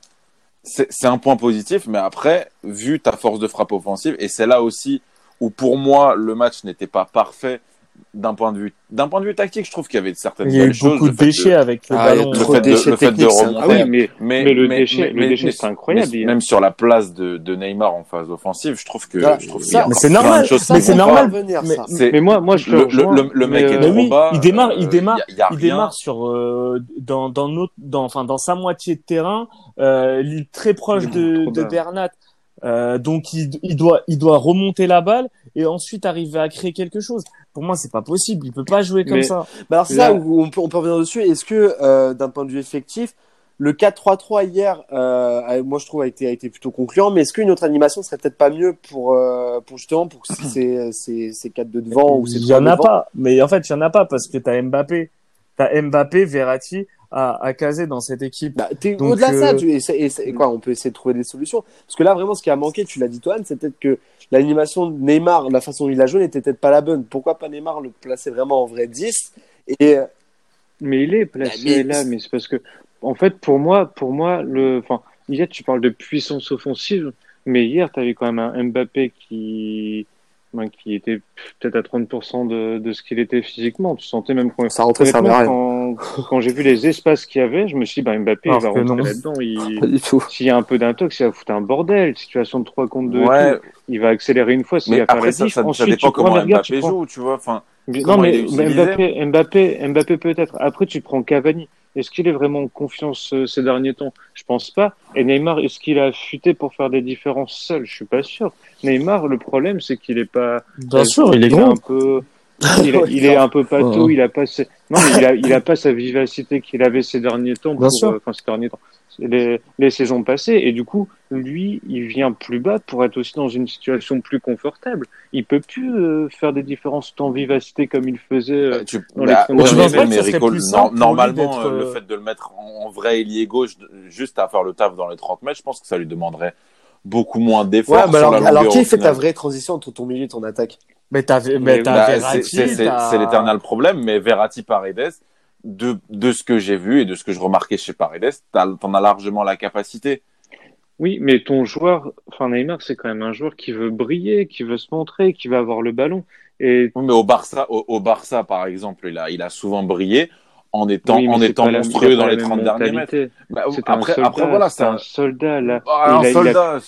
c'est un point positif, mais après, vu ta force de frappe offensive, et c'est là aussi où pour moi le match n'était pas parfait d'un point de vue d'un point de vue tactique, je trouve qu'il y avait certaines Il y a eu beaucoup de déchets avec le ah, ballon. Le fait, de, le fait de remonter. Ah oui, mais, mais, mais, le déchet, le déchet, c'est incroyable. même sur la place de, de Neymar en phase offensive, je trouve que, je trouve ça, mais c'est normal. mais c'est normal. Mais, mais, moi, moi, je le, le, le, mec est trop oui, bas. Il démarre, il démarre, il démarre sur euh, dans dans notre, dans enfin dans sa moitié de terrain, euh, il est très proche de de Bernat. Euh, donc il, il, doit il doit remonter la balle et ensuite arriver à créer quelque chose. Pour moi, c'est pas possible. Il peut pas jouer comme ça. Bah alors c'est ça où on peut, on peut revenir dessus. Est-ce que euh, d'un point de vue effectif, le 4-3-3 hier, euh, moi je trouve a été a été plutôt concluant. Mais est-ce qu'une autre animation serait peut-être pas mieux pour euh, pour justement pour ces ces ces quatre de devant ou ces Il y en a pas. Mais en fait, il y en a pas parce que t'as Mbappé, t'as Mbappé, Verratti à, à caser dans cette équipe. Bah, au-delà de ça, euh, tu, et, quoi, on peut essayer de trouver des solutions. Parce que là, vraiment, ce qui a manqué, tu l'as dit toi, c'est peut-être que l'animation de Neymar, la façon dont il a joué, n'était peut-être pas la bonne. Pourquoi pas Neymar le placer vraiment en vrai 10 Et mais il est placé là, mais c'est parce que, en fait, pour moi, pour moi, le, enfin, hier, tu parles de puissance offensive, mais hier, tu avais quand même un Mbappé qui, ben, qui était peut-être à 30% de, de ce qu'il était physiquement. Tu sentais même quand, ça rentrait, ça quand, quand j'ai vu les espaces qu'il y avait, je me suis dit, ben, Mbappé, il va rentrer là-dedans. Il, s'il y a un peu d'intox, il va foutre un bordel. Situation de 3 contre 2, ouais. il va accélérer une fois, s'il va faire la ça, ça, Ensuite, ça dépend comment Mbappé joue, tu vois. Enfin, non, mais Mbappé, Mbappé, Mbappé peut-être. Après, tu prends Cavani. Est-ce qu'il est vraiment en confiance euh, ces derniers temps? Je pense pas. Et Neymar, est-ce qu'il a futé pour faire des différences seul Je suis pas sûr. Neymar, le problème, c'est qu'il est pas. Bien sûr, il est. Un peu... il, est un peu pâteau, il a pas, non, mais il a, il a pas sa vivacité qu'il avait ces derniers temps. Bien sûr. Euh, enfin, ces derniers temps les, les, saisons passées. Et du coup, lui, il vient plus bas pour être aussi dans une situation plus confortable. Il peut plus euh, faire des différences tant vivacité comme il faisait euh, tu, dans bah, les ouais, Normalement, euh, le fait de le mettre en, vrai ailier gauche, juste à faire le taf dans les 30 mètres, je pense que ça lui demanderait beaucoup moins d'efforts. Ouais, alors, alors qui fait ta vraie transition entre ton milieu et ton attaque? Mais t'as, mais bah, C'est l'éternel problème, mais Verratti Paredes, de, de ce que j'ai vu et de ce que je remarquais chez Paredes, t'en as largement la capacité. Oui, mais ton joueur, enfin Neymar, c'est quand même un joueur qui veut briller, qui veut se montrer, qui veut avoir le ballon. Et... mais au Barça, au, Barça, par exemple, il a, il a souvent bruvillé en étant, en étant monstrueux dans les 30 derniers mètres. Bah, après, après, voilà, c'est un... soldat, là. Ah, un soldat,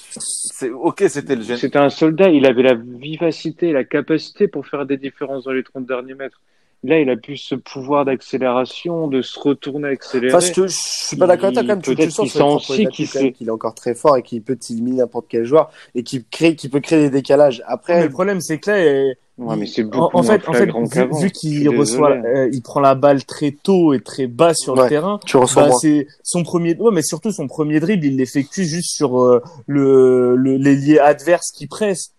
ok, c'était le C'était un soldat, il avait la vivacité, la capacité pour faire des différences dans les 30 derniers mètres. Là, il a plus ce pouvoir d'accélération, de se retourner, accélérer. Enfin, je, je suis pas d'accord avec toi quand même. Tu, tu sens qu'il qu'il est encore très fort et qu'il peut éliminer n'importe quel joueur et qu'il crée, qu'il peut créer des décalages. Après, mais le problème c'est que là, Ouais, mais c'est en, en, fait, en fait, vu, vu qu'il reçoit, euh, il prend la balle très tôt et très bas sur le terrain. Tu reçois bah, c'est son premier, ouais, mais surtout son premier dribble, il l'effectue juste sur euh, le, le l'ailier adverse qui presse.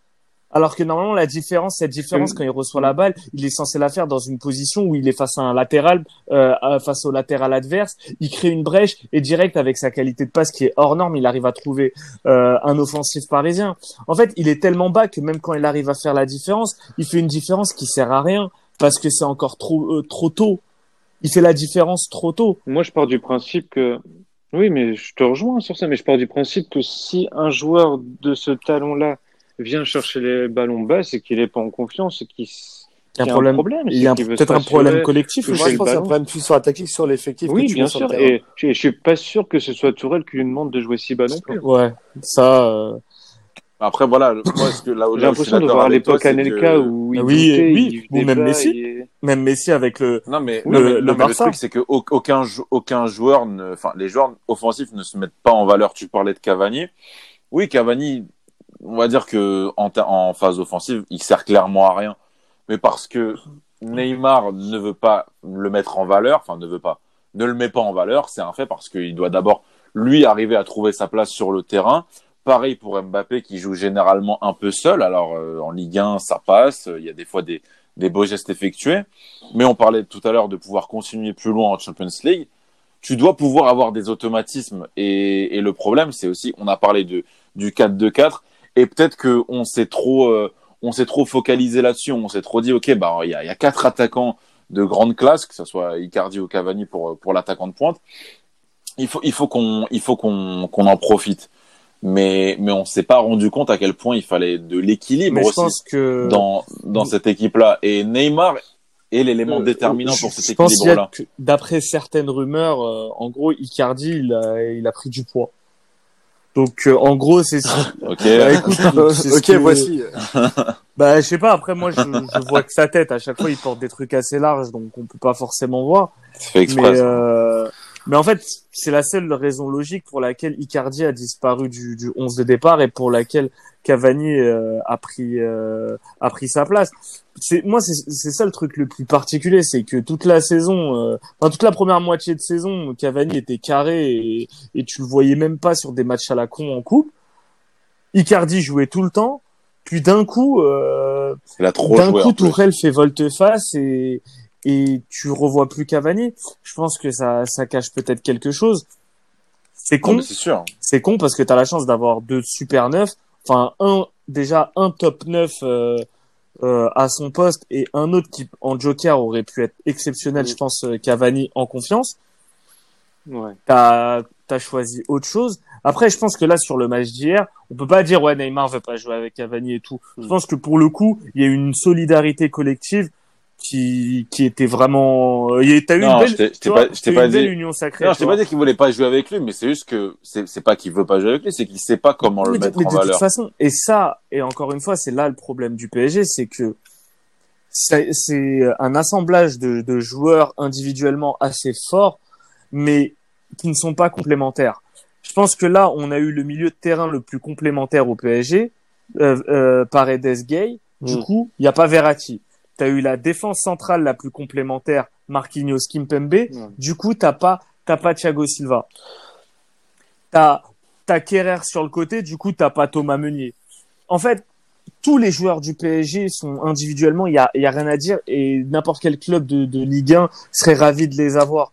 Alors que normalement, la différence, cette différence, quand il reçoit la balle, il est censé la faire dans une position où il est face à un latéral, euh, face au latéral adverse. Il crée une brèche et direct, avec sa qualité de passe qui est hors norme, il arrive à trouver euh, un offensif parisien. En fait, il est tellement bas que même quand il arrive à faire la différence, il fait une différence qui sert à rien parce que c'est encore trop euh, trop tôt. Il fait la différence trop tôt. Moi, je pars du principe que oui, mais je te rejoins sur ça, mais je pars du principe que si un joueur de ce talent-là vient chercher les ballons bas, c'est qu'il est pas en confiance et qu'il il y a un problème. Il y a peut-être un problème collectif. Moi, je pense qu'il y a un problème plus sur la tactique sur l'effectif. Oui, bien sûr. Et je, je suis pas sûr que ce soit Tourelle qui lui demande de jouer si bas non plus. Ouais, ça. Euh... Après, voilà, moi, ce que là, j'ai l'impression de voir l'époque Anelka où il oui, oui, ou même Messi, même Messi avec le. Non mais le, non, mais, le truc c'est que aucun aucun joueur, ne... enfin les joueurs offensifs ne se mettent pas en valeur. Tu parlais de Cavani. Oui, Cavani, on va dire que en, phase offensive, il sert clairement à rien. Mais parce que Neymar ne veut pas le mettre en valeur, enfin ne veut pas, ne le met pas en valeur, c'est un fait parce qu'il doit d'abord lui arriver à trouver sa place sur le terrain. Pareil pour Mbappé qui joue généralement un peu seul. Alors euh, en Ligue 1, ça passe. Il y a des fois des, des beaux gestes effectués. Mais on parlait tout à l'heure de pouvoir continuer plus loin en Champions League. Tu dois pouvoir avoir des automatismes. Et, et le problème, c'est aussi, on a parlé de, du 4-2-4 et peut-être que on s'est trop, euh, on s'est trop focalisé là-dessus. On s'est trop dit, ok, bah il y a, y a, quatre attaquants de grande classe, que ce soit Icardi ou Cavani pour pour l'attaquant de pointe. Il faut, il faut qu'on, il faut qu'on qu'on en profite. Mais mais on s'est pas rendu compte à quel point il fallait de l'équilibre aussi que... dans dans cette équipe-là. Et Neymar est l'élément euh, déterminant pour cet équilibre-là. D'après certaines rumeurs, euh, en gros, Icardi, il a, il a pris du poids. Donc euh, en gros c'est ça. ok. Bah, écoute, ok voici. bah je sais pas. Après moi je, je, vois que sa tête à chaque fois il porte des trucs assez larges donc on peut pas forcément voir. Fait express, mais, euh, mais en fait c'est la seule raison logique pour laquelle Icardi a disparu du, du 11 de départ et pour laquelle Cavani euh, a pris euh, a pris sa place. C'est moi c'est ça le truc le plus particulier, c'est que toute la saison, euh, enfin toute la première moitié de saison, Cavani était carré et, et tu le voyais même pas sur des matchs à la con en coupe. Icardi jouait tout le temps, puis d'un coup, euh, d'un coup Tourelle fait volte-face et et tu revois plus Cavani. Je pense que ça ça cache peut-être quelque chose. C'est con. C'est sûr. C'est con parce que tu as la chance d'avoir deux super neufs enfin un déjà un top 9 euh, euh, à son poste et un autre qui en joker aurait pu être exceptionnel, je pense euh, Cavani en confiance. Ouais. T'as as choisi autre chose. Après, je pense que là sur le match d'hier, on peut pas dire ouais Neymar veut pas jouer avec Cavani et tout. Je pense que pour le coup, il y a une solidarité collective qui qui était vraiment euh, t'as eu Non, une je belle, t'ai- je vois, pas- je pas une belle dit- union sacrée. Non, je t'ai pas dit qu'il voulait pas jouer avec lui, mais c'est juste que c'est pas qu'il veut pas jouer avec lui, c'est qu'il sait pas comment le Mais de- mettre mais en de toute valeur. façon, et ça, et encore une fois, c'est là le problème du PSG, c'est que c'est c'est un assemblage de, de joueurs individuellement assez forts, mais qui ne sont pas complémentaires. Je pense que là, on a eu le milieu de terrain le plus complémentaire au PSG, euh, euh, Paredes Gay. Du Mm. coup, il n'y a pas Verratti. Tu as eu la défense centrale la plus complémentaire, Marquinhos Kimpembe. Du coup, t'as pas, t'as pas Thiago Silva. T'as, t'as Kerrer sur le côté. Du coup, t'as pas Thomas Meunier. En fait, tous les joueurs du PSG sont individuellement, il y a, il y a rien à dire et n'importe quel club de, de Ligue 1 serait ravi de les avoir.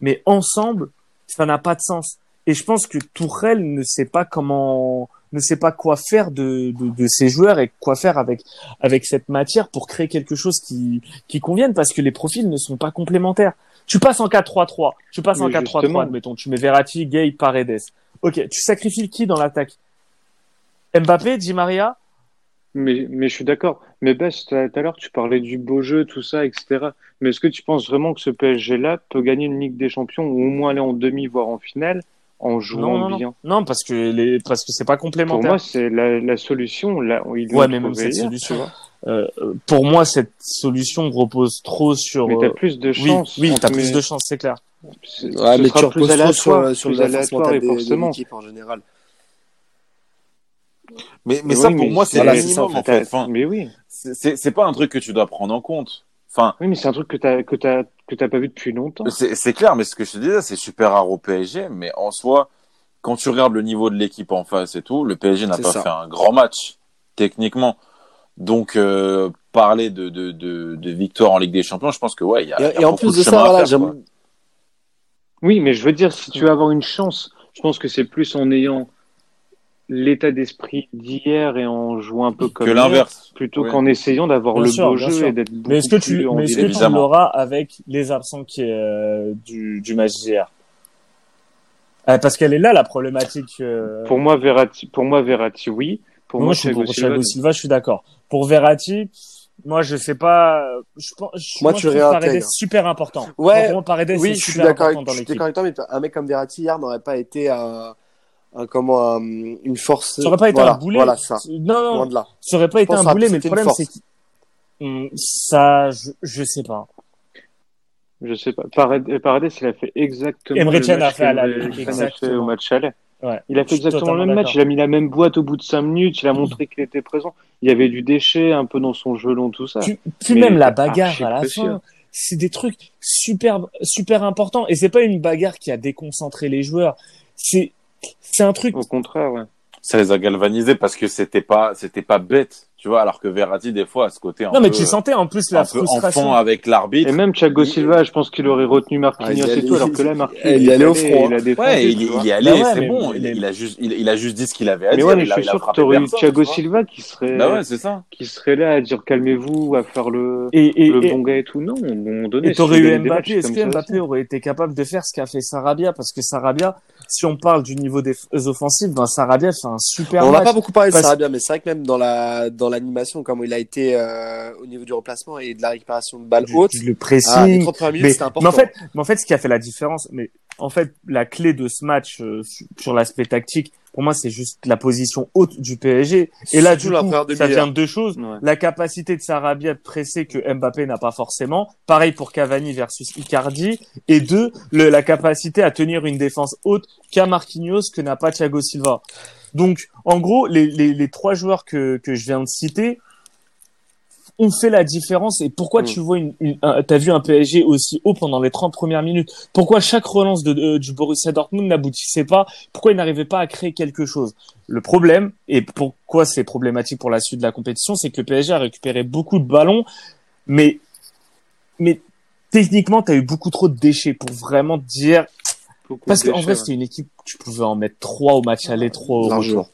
Mais ensemble, ça n'a pas de sens. Et je pense que Tourelle ne sait pas comment, ne sait pas quoi faire de, de, de ces joueurs et quoi faire avec, avec cette matière pour créer quelque chose qui, qui convienne parce que les profils ne sont pas complémentaires. Tu passes en 4-3-3. Tu passes en Mais 4-3-3, justement. admettons. Tu mets Verratti, Gay, Paredes. Ok, tu sacrifies qui dans l'attaque? Mbappé, Di Maria? Mais, mais je suis d'accord. Mais Bess, tout à tout à l'heure, tu parlais du beau jeu, tout ça, etc. Mais est-ce que tu penses vraiment que ce PSG-là peut gagner une Ligue des Champions ou au moins aller en demi, voire en finale, en jouant non, non, bien non. Non, parce que les, parce que c'est pas Pour complémentaire. moi, c'est la, la solution. Là, ils Ouais, mais même cette hier, solution, tu vois. euh, pour moi, cette solution repose trop sur. Mais t'as euh, plus de oui, chance. oui, entre t'as plus de chance, c'est clair. Ouais, ce mais tu reposes trop sur, sur plus la force mentale de forcément. l'équipe en général. Mais, mais Oui, ça, pour mais moi, c'est- c'est Voilà, minimum, en fait. Enfin, Mais oui. c'est- pas un truc que tu dois prendre en compte. Enfin, Oui, mais c'est un truc que t'as, que t'as, que t'as pas vu depuis longtemps. c'est clair, mais ce que je te disais, c'est super rare au PSG, mais en soi, quand tu regardes le niveau de l'équipe en face et tout, le PSG n'a pas ça. fait un grand match, techniquement. Donc, euh, parler de, de, de, de victoire en Ligue des Champions, je pense que ouais, il y a, y Et, et en plus de ça, voilà, faire. Oui, mais je veux dire, si tu veux avoir une chance, je pense que c'est plus en ayant l'état d'esprit d'hier et en jouant un peu comme que l'inverse. plutôt qu'en essayant d'avoir le sûr, beau jeu sûr. et d'être Mais est-ce que tu, mais est-ce que tu l'auras avec les absents qui, euh, du, du match d'hier? Euh, Parce qu'elle est là la problématique. euh, Pour moi, Verratti, pour moi, Verratti, oui. Pour moi, moi, je suis Thiago pour Silva, Thiago Silva, je suis d'accord. Pour Verratti, moi, je sais pas. Je pense. je- Moi, je tu le trouve Paredes super important. Ouais, Moi, moi, Paredes, Oui, c'est je suis d'accord je suis d'accord avec toi, mais un mec comme Verratti hier n'aurait pas été un, un comment, un- une force. Ça aurait pas été voilà, un boulet. Voilà, ça. Non, non, Loin de là. ça aurait pas été un boulet, mais le problème, c'est que Hum, ça, je, je sais pas. Je sais pas. Paredes, Paredes, il a fait exactement Emre le Can a match fait a fait exactement. au match aller. Ouais. Il a fait exactement le même match. Il a mis la même boîte au bout de cinq minutes. Il a montré qu'il était présent. Il y avait du déchet un peu dans son jeu long, tout ça. Puis, puis Mais même la bagarre à la précieux. fin, c'est des trucs super, super importants. Et c'est pas une bagarre qui a déconcentré les joueurs. C'est, c'est un truc. Au contraire. Ça les a galvanisés parce que c'était pas, c'était pas bête, tu vois, alors que Verratti, des fois, à ce côté un Non, mais peu, tu sentais en plus la un peu frustration. enfant avec l'arbitre. Et même Thiago Silva, je pense qu'il aurait retenu Ah, Marquinhos il y et allait- tout, alors que là, Marquinhos, il y allait au front, Il a défendu, Ouais, il, il y allait, Bah ouais, c'est bon. Il, il a juste, il, il a juste dit ce qu'il avait à Mais dire. ouais, mais il je suis il sûr que t'aurais eu Thiago. Silva qui serait, Bah ouais, c'est ça. qui serait là à dire calmez-vous, à faire le, Et, et, le et, bon gars et tout. Non, moment donné. et t'aurais eu Mbappé. Est-ce que Mbappé aurait été capable de faire ce qu'a fait Sarabia? Parce que Sarabia, si on parle du niveau des offensives, ben Sarabia fait un super On n'a pas beaucoup parlé de Sarabia, mais c'est vrai que même dans la dans l'animation, comme il a été euh, au niveau du remplacement et de la récupération de balles hautes, le ah, les pressing. 30 premières minutes, mais, en fait, mais en fait, ce qui a fait la différence, mais en fait, la clé de ce match euh, sur- l'aspect tactique, pour moi, c'est juste la position haute du PSG. Et là, du coup, ça vient de deux choses. Ouais. La capacité de Sarabia de presser que Mbappé n'a pas forcément. Pareil pour Cavani versus Icardi. Et deux, le- la capacité à tenir une défense haute qu'a Marquinhos, que n'a pas Thiago Silva. Donc, en gros, les, les, les trois joueurs que, que je viens de citer ont fait la différence. Et pourquoi Mm. tu vois une, une un- t'as vu un PSG aussi haut pendant les 30 premières minutes? Pourquoi chaque relance de, de- du Borussia Dortmund n'aboutissait pas? Pourquoi il n'arrivait pas à créer quelque chose? Le problème, et pourquoi c'est problématique pour la suite de la compétition, c'est que le PSG a récupéré beaucoup de ballons, mais, mais techniquement, tu as eu beaucoup trop de déchets pour vraiment dire. Beaucoup Parce qu'en vrai, c'était une équipe, tu pouvais en mettre trois au match aller, trois au Largement. retour.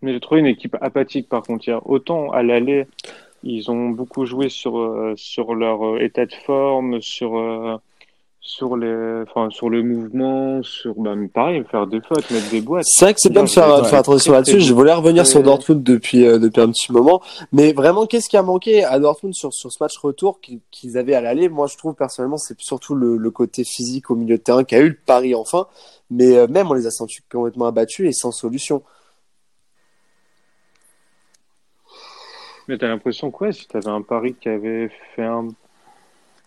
Mais j'ai trouvé une équipe apathique par contre. Il y a autant à l'aller, ils ont beaucoup joué sur, euh, sur leur euh, état de forme, sur, euh, sur, les, enfin, sur le mouvement, sur bah, pareil, faire des fautes, mettre des boîtes. C'est vrai que c'est bien de faire, faire attention là-dessus. Je voulais revenir sur Dortmund depuis, depuis un petit moment. Mais vraiment, qu'est-ce qui a manqué à Dortmund sur, sur ce match retour qu'ils avaient à l'aller? Moi, je trouve personnellement, c'est surtout le, le, côté physique au milieu de terrain qui a eu le pari enfin. Mais même, on les a sentis complètement abattus et sans solution. Mais t'as l'impression quoi si t'avais un pari qui avait fait un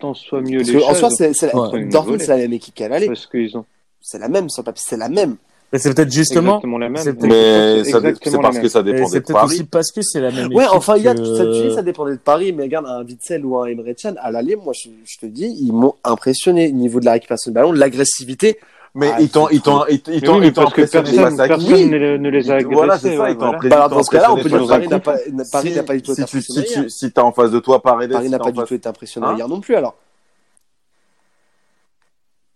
tant soit mieux les choses. En soi, c'est la... Dortmund, c'est la même équipe qu'à l'aller. Parce qu'ils ont. C'est la même sur papier, c'est la même. Mais c'est peut-être justement. Exactement la même. Mais c'est parce que ça dépendait de Paris. C'est peut-être aussi parce que c'est la même. Ouais, enfin, il y a, ça, ça dépendait de Paris, mais regarde, un Witzel ou un Emre Can, à l'aller, moi, je, je, te dis, ils m'ont impressionné. Au niveau de la récupération de ballon, l'agressivité, mais ah, ils t'ont, ils t'ont, ils t'ont, ils t'ont personne, personne oui. ne, ne, les a agressés. Voilà, c'est ça, ils t'ont bah, dans ce cas-là, on peut dire Paris n'a pas, Paris n'a pas du tout été impressionné. Si, tu, si t'as en face de toi Paris, Paris n'a pas du tout été impressionné hein hier non plus, alors.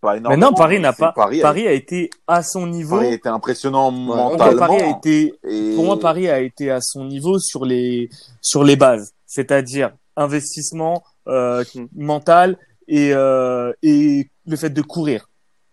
Mais non, Paris n'a pas. Paris, Paris a été à son niveau. Paris a été impressionnant mentalement. Paris a été, pour moi, Paris a été à son niveau sur les, sur les bases. C'est-à-dire investissement, euh, mental et, euh, et le fait de courir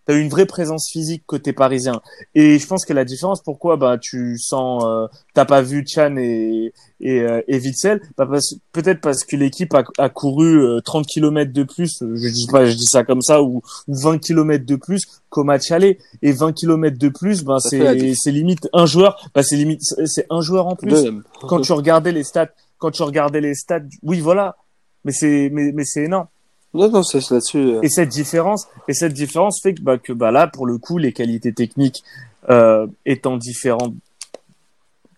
tu as une vraie présence physique côté parisien. Et je pense que la différence, pourquoi bah tu sens, euh, t'as pas vu Chan et et, euh, et Witzel, bah, peut-être parce que l'équipe a, a, couru 30 euh, km de plus, je dis pas, je dis ça comme ça, ou, ou 20 km de plus qu'au match aller. Et 20 km de plus, ben c'est c'est limite un joueur, bah c'est limite c'est un joueur en plus. Quand tu regardais les stats, quand tu regardais les stats, oui voilà, mais c'est mais mais c'est énorme. Non, non, c'est là-dessus. Euh. Et cette différence, et cette différence fait que, bah, que bah, là, pour le coup, les qualités techniques euh, étant différentes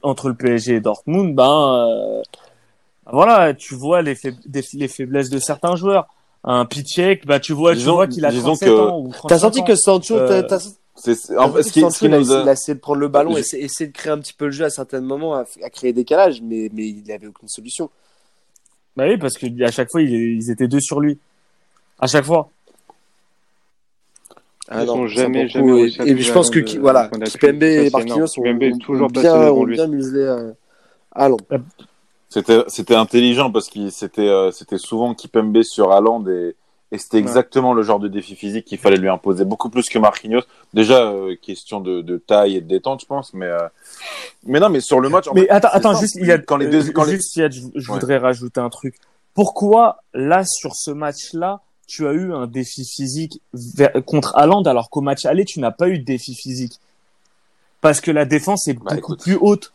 entre le PSG et Dortmund, ben euh, voilà, tu vois les, les faiblesses de certains joueurs. Un Pichek, bah tu vois, tu vois qu'il a 37 que... ans. T'as senti que Sancho, euh... t'as c'est en fait, ce qui, ce qui nous a... il a essayé de prendre le ballon, et essayer de créer un petit peu le jeu à certains moments, à, à créer des calages, mais mais il n'avait aucune solution. Bah oui, parce que à chaque fois ils étaient deux sur lui à chaque fois. Ah Ils non, jamais, jamais et, et je pense que qui, voilà, Kipembe et Marquinhos sont, toujours bien, ont bien muselé euh, à Londres. C'était, c'était intelligent parce que c'était, euh, c'était souvent Kipembe sur Haaland et, et c'était exactement le genre de défi physique qu'il fallait lui imposer, beaucoup plus que Marquinhos. Déjà, euh, question de, de, taille et de détente, je pense, mais, euh... mais non, mais sur le match. En mais fait, attends, attends, juste, il y a, quand les deux, quand juste, les... je, je voudrais rajouter un truc. Pourquoi, là, sur ce match-là, tu as eu un défi physique contre Haaland alors qu'au match aller, tu n'as pas eu de défi physique. Parce que la défense est bah, beaucoup plus haute.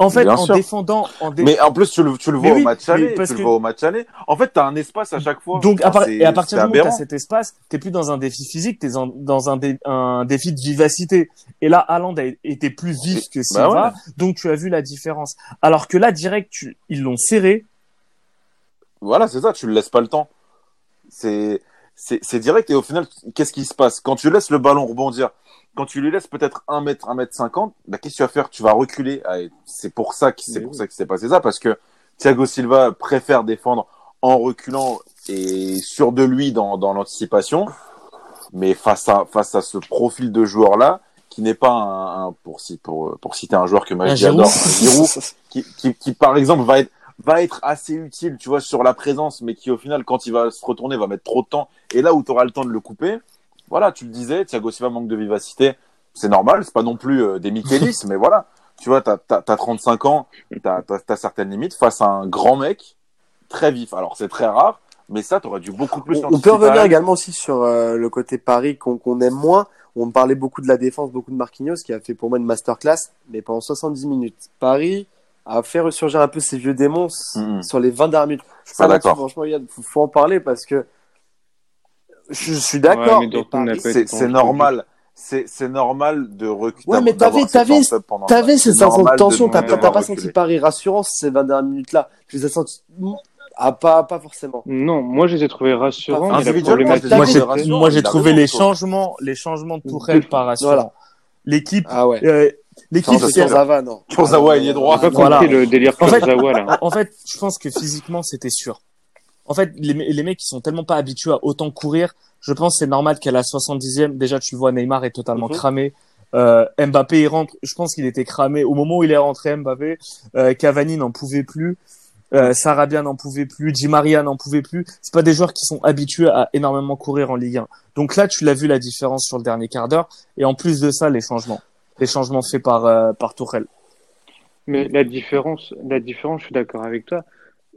En fait, en défendant, en mais en plus tu le, tu le vois au match aller, tu le vois au match aller. En fait, tu as un espace à chaque fois. Donc, à et à partir du moment où tu as cet espace, t'es plus dans un défi physique, t'es dans un, un défi de vivacité. Et là, Haaland a été plus vif que bah Silva, donc tu as vu la différence. Alors que là, direct, tu, ils l'ont serré. Voilà, c'est ça, tu le laisses pas le temps. C'est c'est direct. Et au final, qu'est-ce qui se passe? Quand tu laisses le ballon rebondir, quand tu lui laisses peut-être 1 mètre, 1 mètre 50, bah, qu'est-ce que tu vas faire? Tu vas reculer. Ah, c'est pour ça que c'est pour ça que s'est passé ça parce que Thiago Silva préfère défendre en reculant et sûr de lui dans, dans l'anticipation. Mais face à face à ce profil de joueur là, qui n'est pas un, pour, pour pour citer un joueur que moi j'adore, Giroud, qui, qui, qui par exemple va être va être assez utile, tu vois, sur la présence, mais qui au final, quand il va se retourner, va mettre trop de temps. Et là où tu auras le temps de le couper, voilà, tu le disais, Thiago Silva manque de vivacité, c'est normal, c'est pas non plus euh, des Michelis, mais voilà, tu vois, t'as as, 35 ans, t'as as, certaines limites face à un grand mec très vif. Alors c'est très rare, mais ça, t'aurais dû beaucoup plus. On, peut revenir également aussi sur euh, le côté Paris qu'on aime moins. On parlait beaucoup de la défense, beaucoup de Marquinhos, qui a fait pour moi une masterclass, mais pendant 70 minutes. Paris, à faire ressurgir un peu ces vieux démons mm-hmm. sur les 20 dernières minutes. Ça, ah, franchement, il faut, en parler parce que je, suis d'accord. c'est normal. C'est normal de reculer. Ouais, mais t'avais, t'avais, t'avais cette sensation de tension. T'as pas senti Paris rassurant ces 20 dernières minutes-là. Tu les as sentis. Ah, pas, pas forcément. Non, moi je les ai trouvés rassurants. Moi j'ai trouvé les changements, les changements de Tourelle pas rassurants. L'équipe, ah ouais. Euh, L'équipe Kurzawa, non. Kurzawa, il est droit. Voilà. le délire en fait, là. En fait, je pense que physiquement, c'était sûr. En fait, les, les mecs, ils sont tellement pas habitués à autant courir. Je pense c'est normal qu'à la 70e, déjà, tu vois, Neymar est totalement mhm. cramé. Euh, Mbappé il rentre, je pense qu'il était cramé au moment où il est rentré. Mbappé, euh, Cavani n'en pouvait plus. Euh, Sarabia n'en pouvait plus, Di Maria n'en pouvait plus. C'est pas des joueurs qui sont habitués à énormément courir en Ligue 1. Donc là, tu l'as vu la différence sur le dernier quart d'heure. Et en plus de ça, les changements, les changements faits par euh, par Tourelle. Mais la différence, la différence, je suis d'accord avec toi.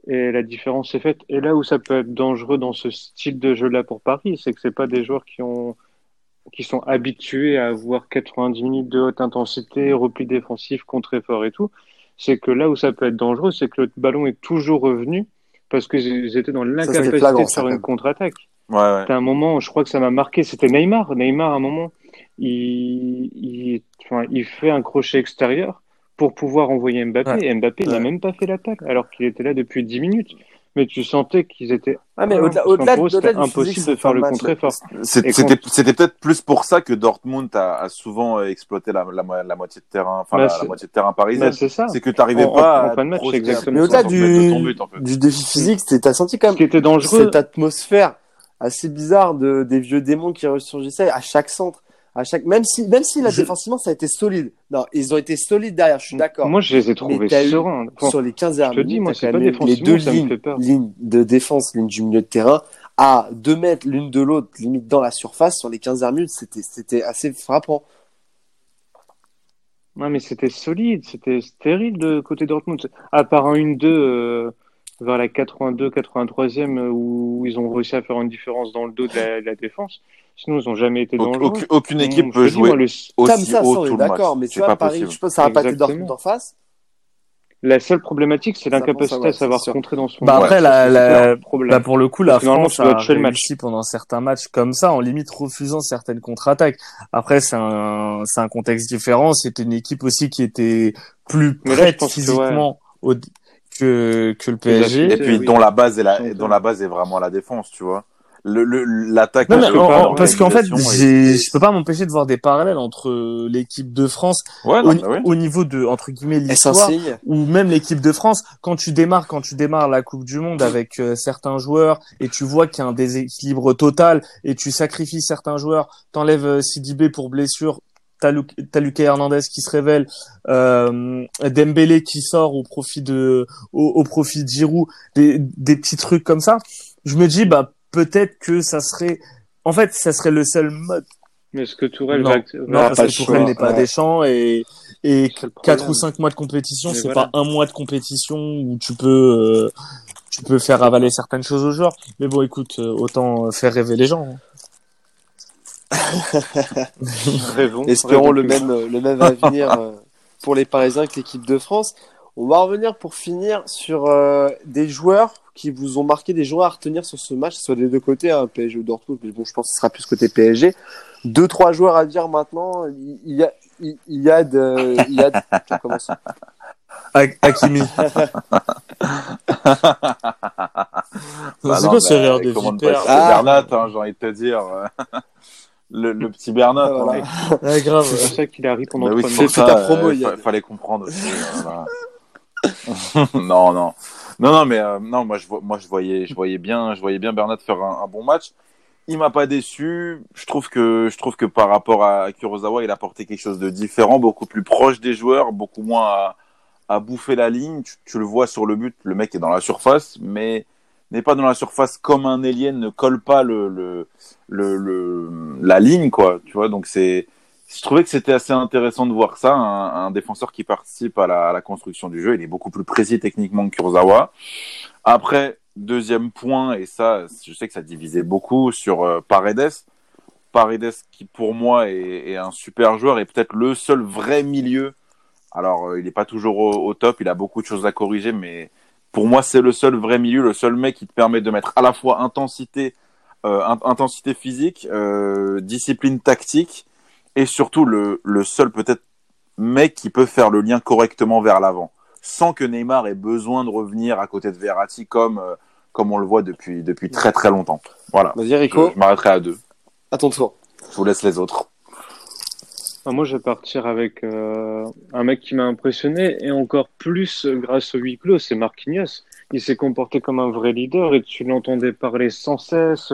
Et la différence est faite. Et là où ça peut être dangereux dans ce style de jeu-là pour Paris, c'est que c'est pas des joueurs qui ont qui sont habitués à avoir 90 minutes de haute intensité, repli défensif, contre-effort et tout c'est que là où ça peut être dangereux, c'est que le ballon est toujours revenu parce qu'ils étaient dans l'incapacité de faire une contre-attaque. Ouais, ouais. un moment, je crois que ça m'a marqué, c'était Neymar. Neymar, à un moment, il, il, enfin, il fait un crochet extérieur pour pouvoir envoyer Mbappé. Et Mbappé n'a même pas fait l'attaque alors qu'il était là depuis 10 minutes mais tu sentais qu'ils étaient. Ah, mais au-delà, au-delà, c'était impossible de faire le contre-effort. C'était, c'était peut-être plus pour ça que Dortmund a, a souvent euh, exploité la, la, la, moitié de terrain, enfin, bah, la, moitié de terrain parisien. Bah, c'est ça. C'est que t'arrivais pas en, en, fin de match, exactement. Mais au-delà du, but, en fait. du défi physique, t'as senti quand même. Ce qui était dangereux. Cette atmosphère assez bizarre de, des vieux démons qui ressurgissaient à chaque centre à chaque même si même si la défensivement ça a été solide. Non ils ont été solides derrière je suis d'accord. Moi je les ai trouvés sereins. Sur les 15 dernières minutes moi, pas les deux lignes, lignes de défense ligne du milieu de terrain à deux mètres l'une de l'autre limite dans la surface sur les 15 dernières minutes c'était c'était assez frappant. Non mais c'était solide c'était terrible de côté Dortmund. À part un 1-2 euh, vers la 82 83e où ils ont réussi à faire une différence dans le dos de la, de la défense Sinon, ils n'ont jamais été dangereux. Aucune, aucune équipe peut jouer le... aussi ça, haut tout le D'accord, mais tu vois, Paris, je pense que ça n'a pas été Dortmund en face. La seule problématique, c'est l'incapacité à savoir se contrer dans son. Bah après, la, la, bah pour le coup, la France a réussi pendant certains matchs comme ça, en limite refusant certaines contre-attaques. Après, c'est un, c'est un contexte différent. C'était une équipe aussi qui était plus prête physiquement que, que, que le PSG. Et puis, dont la base est la, dont la base est vraiment la défense, tu vois. Le, non, parce qu'en fait, je peux pas m'empêcher de voir des parallèles entre l'équipe de France ouais, au, bah au, niveau de entre guillemets l'histoire ou même l'équipe de France. Quand tu démarres, quand tu démarres la Coupe du Monde avec euh, certains joueurs et tu vois qu'il y a un déséquilibre total et tu sacrifies certains joueurs, t'enlèves euh, Sidibé pour blessure, t'as Lucas Hernandez qui se révèle, euh, Dembélé qui sort au profit de au, au profit de Giroud, des, des petits trucs comme ça. Je me dis bah peut-être que ça serait, en fait, ça serait le seul mode. Mais est-ce que Tourelle non, va... non parce que Tourelle n'est pas des champs et et quatre ou cinq mois de compétition, c'est pas un mois de compétition où tu peux euh, tu peux faire avaler certaines choses aux joueurs. Mais bon, écoute, euh, autant faire rêver les gens. Hein. Rêvons, Espérons le même le même avenir euh, pour les Parisiens que l'équipe de France. On va revenir pour finir sur des joueurs qui vous ont marqué des joueurs à retenir sur ce match, soit des deux côtés, hein, PSG ou Dortmund, mais bon, je pense que ce sera plus côté PSG. Deux, trois joueurs à dire maintenant. Il y a, il y a de, il y a de. Hakimi. bah c'est quoi ce rire de vipère ah. Bernat, hein, j'ai envie de te dire. Le, le, petit Bernat. Ah, voilà. ouais, grave. C'est pour ça qu'il arrive pendant bah oui, trois minutes. ta promo. Euh, il fallait comprendre aussi. non, non. Non, non, mais euh, non, moi je, moi je voyais, je voyais bien, je voyais bien faire un, bon match. Il m'a pas déçu. Je trouve que, je trouve que par rapport à Kurosawa, il a apporté quelque chose de différent, beaucoup plus proche des joueurs, beaucoup moins à, bouffer la ligne. Tu, le vois sur le but, le mec est dans la surface, mais n'est pas dans la surface comme un alien, ne colle pas le, le, le la ligne, quoi. Tu vois, donc c'est, je trouvais que c'était assez intéressant de voir ça, un, défenseur qui participe à la, construction du jeu. Il est beaucoup plus précis techniquement que Kurzawa. Après, deuxième point, et ça, je sais que ça divisait beaucoup sur euh, Paredes. Paredes qui, pour moi, est, un super joueur et peut-être le seul vrai milieu. Alors, euh, il n'est pas toujours au, top, il a beaucoup de choses à corriger, mais pour moi, c'est le seul vrai milieu, le seul mec qui te permet de mettre à la fois intensité, euh, intensité physique, discipline tactique et surtout le, le seul peut-être mec qui peut faire le lien correctement vers l'avant, sans que Neymar ait besoin de revenir à côté de Verratti comme, euh, comme on le voit depuis, depuis très très longtemps. Voilà. Vas-y Rico. Je, je m'arrêterai à deux. À ton tour. Je vous laisse les autres. Ah, moi, je vais partir avec euh, un mec qui m'a impressionné et encore plus grâce au huis clos, c'est Marquinhos. Il s'est comporté comme un vrai leader et tu l'entendais parler sans cesse.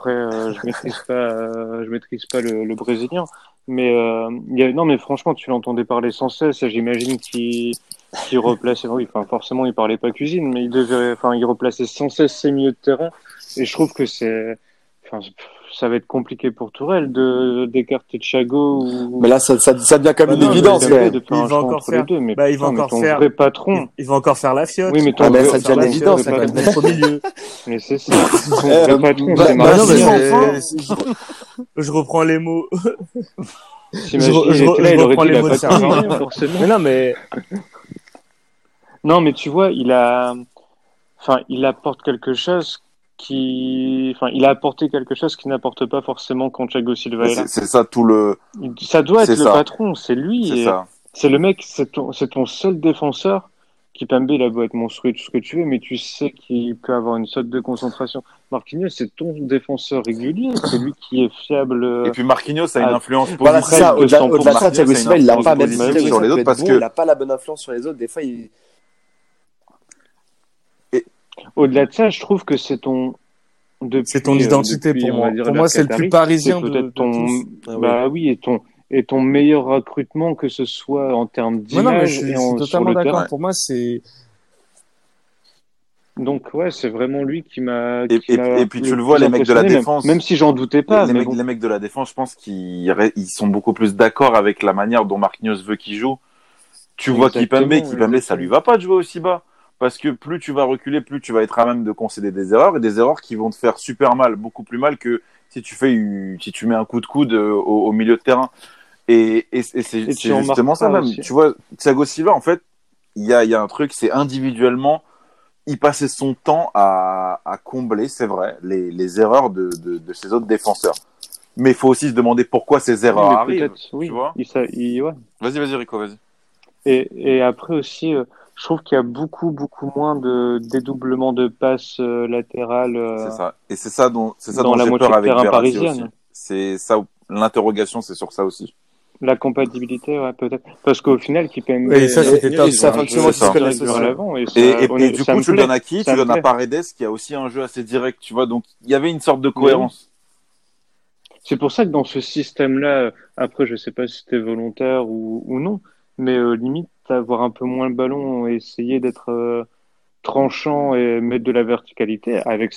Après, euh, je maîtrise pas, euh, je maîtrise pas le, brésilien, Mais euh, y a... non, mais franchement, tu l'entendais parler sans cesse. J'imagine qu'il qui replaçait. Oui, enfin, forcément, il parlait pas cuisine, mais il devait. Enfin, il replaçait sans cesse ses milieux de terrain. Et je trouve que c'est. Enfin, ça va être compliqué pour Tourelle de d'écarter Thiago ou... mais là ça, ça, ça devient comme bah une non, évidence il va encore faire deux, mais bah, il va encore ton faire vrai patron. il, il, va encore faire la fiotte. Oui mais ton ah, ça devient une évidence ça va être au milieu mais c'est ça ton vrai patron bah, bah, non, mais je, reprends les mots. Là, il forcément. Mais non mais non mais tu vois il a enfin il apporte quelque chose qui, enfin, il a apporté quelque chose qui n'apporte pas forcément quand Thiago Silva est là. C'est ça tout le. Ça doit être le patron, c'est lui. C'est le mec, c'est ton, c'est ton seul défenseur. Kipembe, il a beau être monstrueux, tout ce que tu veux, mais tu sais qu'il peut avoir une sorte de concentration. Marquinhos, c'est ton défenseur régulier, c'est lui qui est fiable. Et puis Marquinhos a une influence positive. Ça. Au-delà de ça, Thiago Silva, il l'a pas, même sur les autres, parce que. Il n'a pas la bonne influence sur les autres. Des fois, il au-delà de ça, je trouve que c'est ton c'est ton identité pour moi. pour moi, c'est le plus parisien de, ton. Ah bah oui, et ton et ton meilleur recrutement que ce soit en termes d'image et en, totalement d'accord. Pour moi, c'est donc ouais, c'est vraiment lui qui m'a. Et, et, puis tu le vois, les mecs de la défense. Même, si j'en doutais pas. Les, mecs, les mecs de la défense, je pense qu'ils ils sont beaucoup plus d'accord avec la manière dont Marquinhos veut qu'il joue. Tu vois Kipembe, Kipembe, ça lui va pas de jouer aussi bas parce que plus tu vas reculer, plus tu vas être à même de concéder des erreurs et des erreurs qui vont te faire super mal, beaucoup plus mal que si tu fais si tu mets un coup de coude euh, au, milieu de terrain. Et, et, et c'est justement ça même. Tu vois, Thiago Silva, en fait, il y a, y a un truc, c'est individuellement, il passait son temps à, à combler, c'est vrai, les, les erreurs de, de, de, ses autres défenseurs. Mais il faut aussi se demander pourquoi ces erreurs arrivent. Oui, tu vois il, il, ouais. Vas-y, vas-y, Rico, vas-y. Et, et après aussi, euh, je trouve qu'il y a beaucoup beaucoup moins de dédoublement de passes euh, latérales. Euh, c'est ça. Et c'est ça dont c'est ça dont j'ai peur avec Verratti aussi. C'est ça l'interrogation, c'est sur ça aussi. La compatibilité, ouais, peut-être. Parce qu'au final, qui peut Et ça, c'était top. Ça, Et, et, du coup, tu le donnes à qui? Tu donnes à Paredes, qui a aussi un jeu assez direct, tu vois. Donc, il y avait une sorte de cohérence. C'est pour ça que dans ce système-là, après, je sais pas si c'était volontaire ou, ou non, mais euh, limite, avoir un peu moins le ballon et essayer d'être euh, tranchant et mettre de la verticalité avec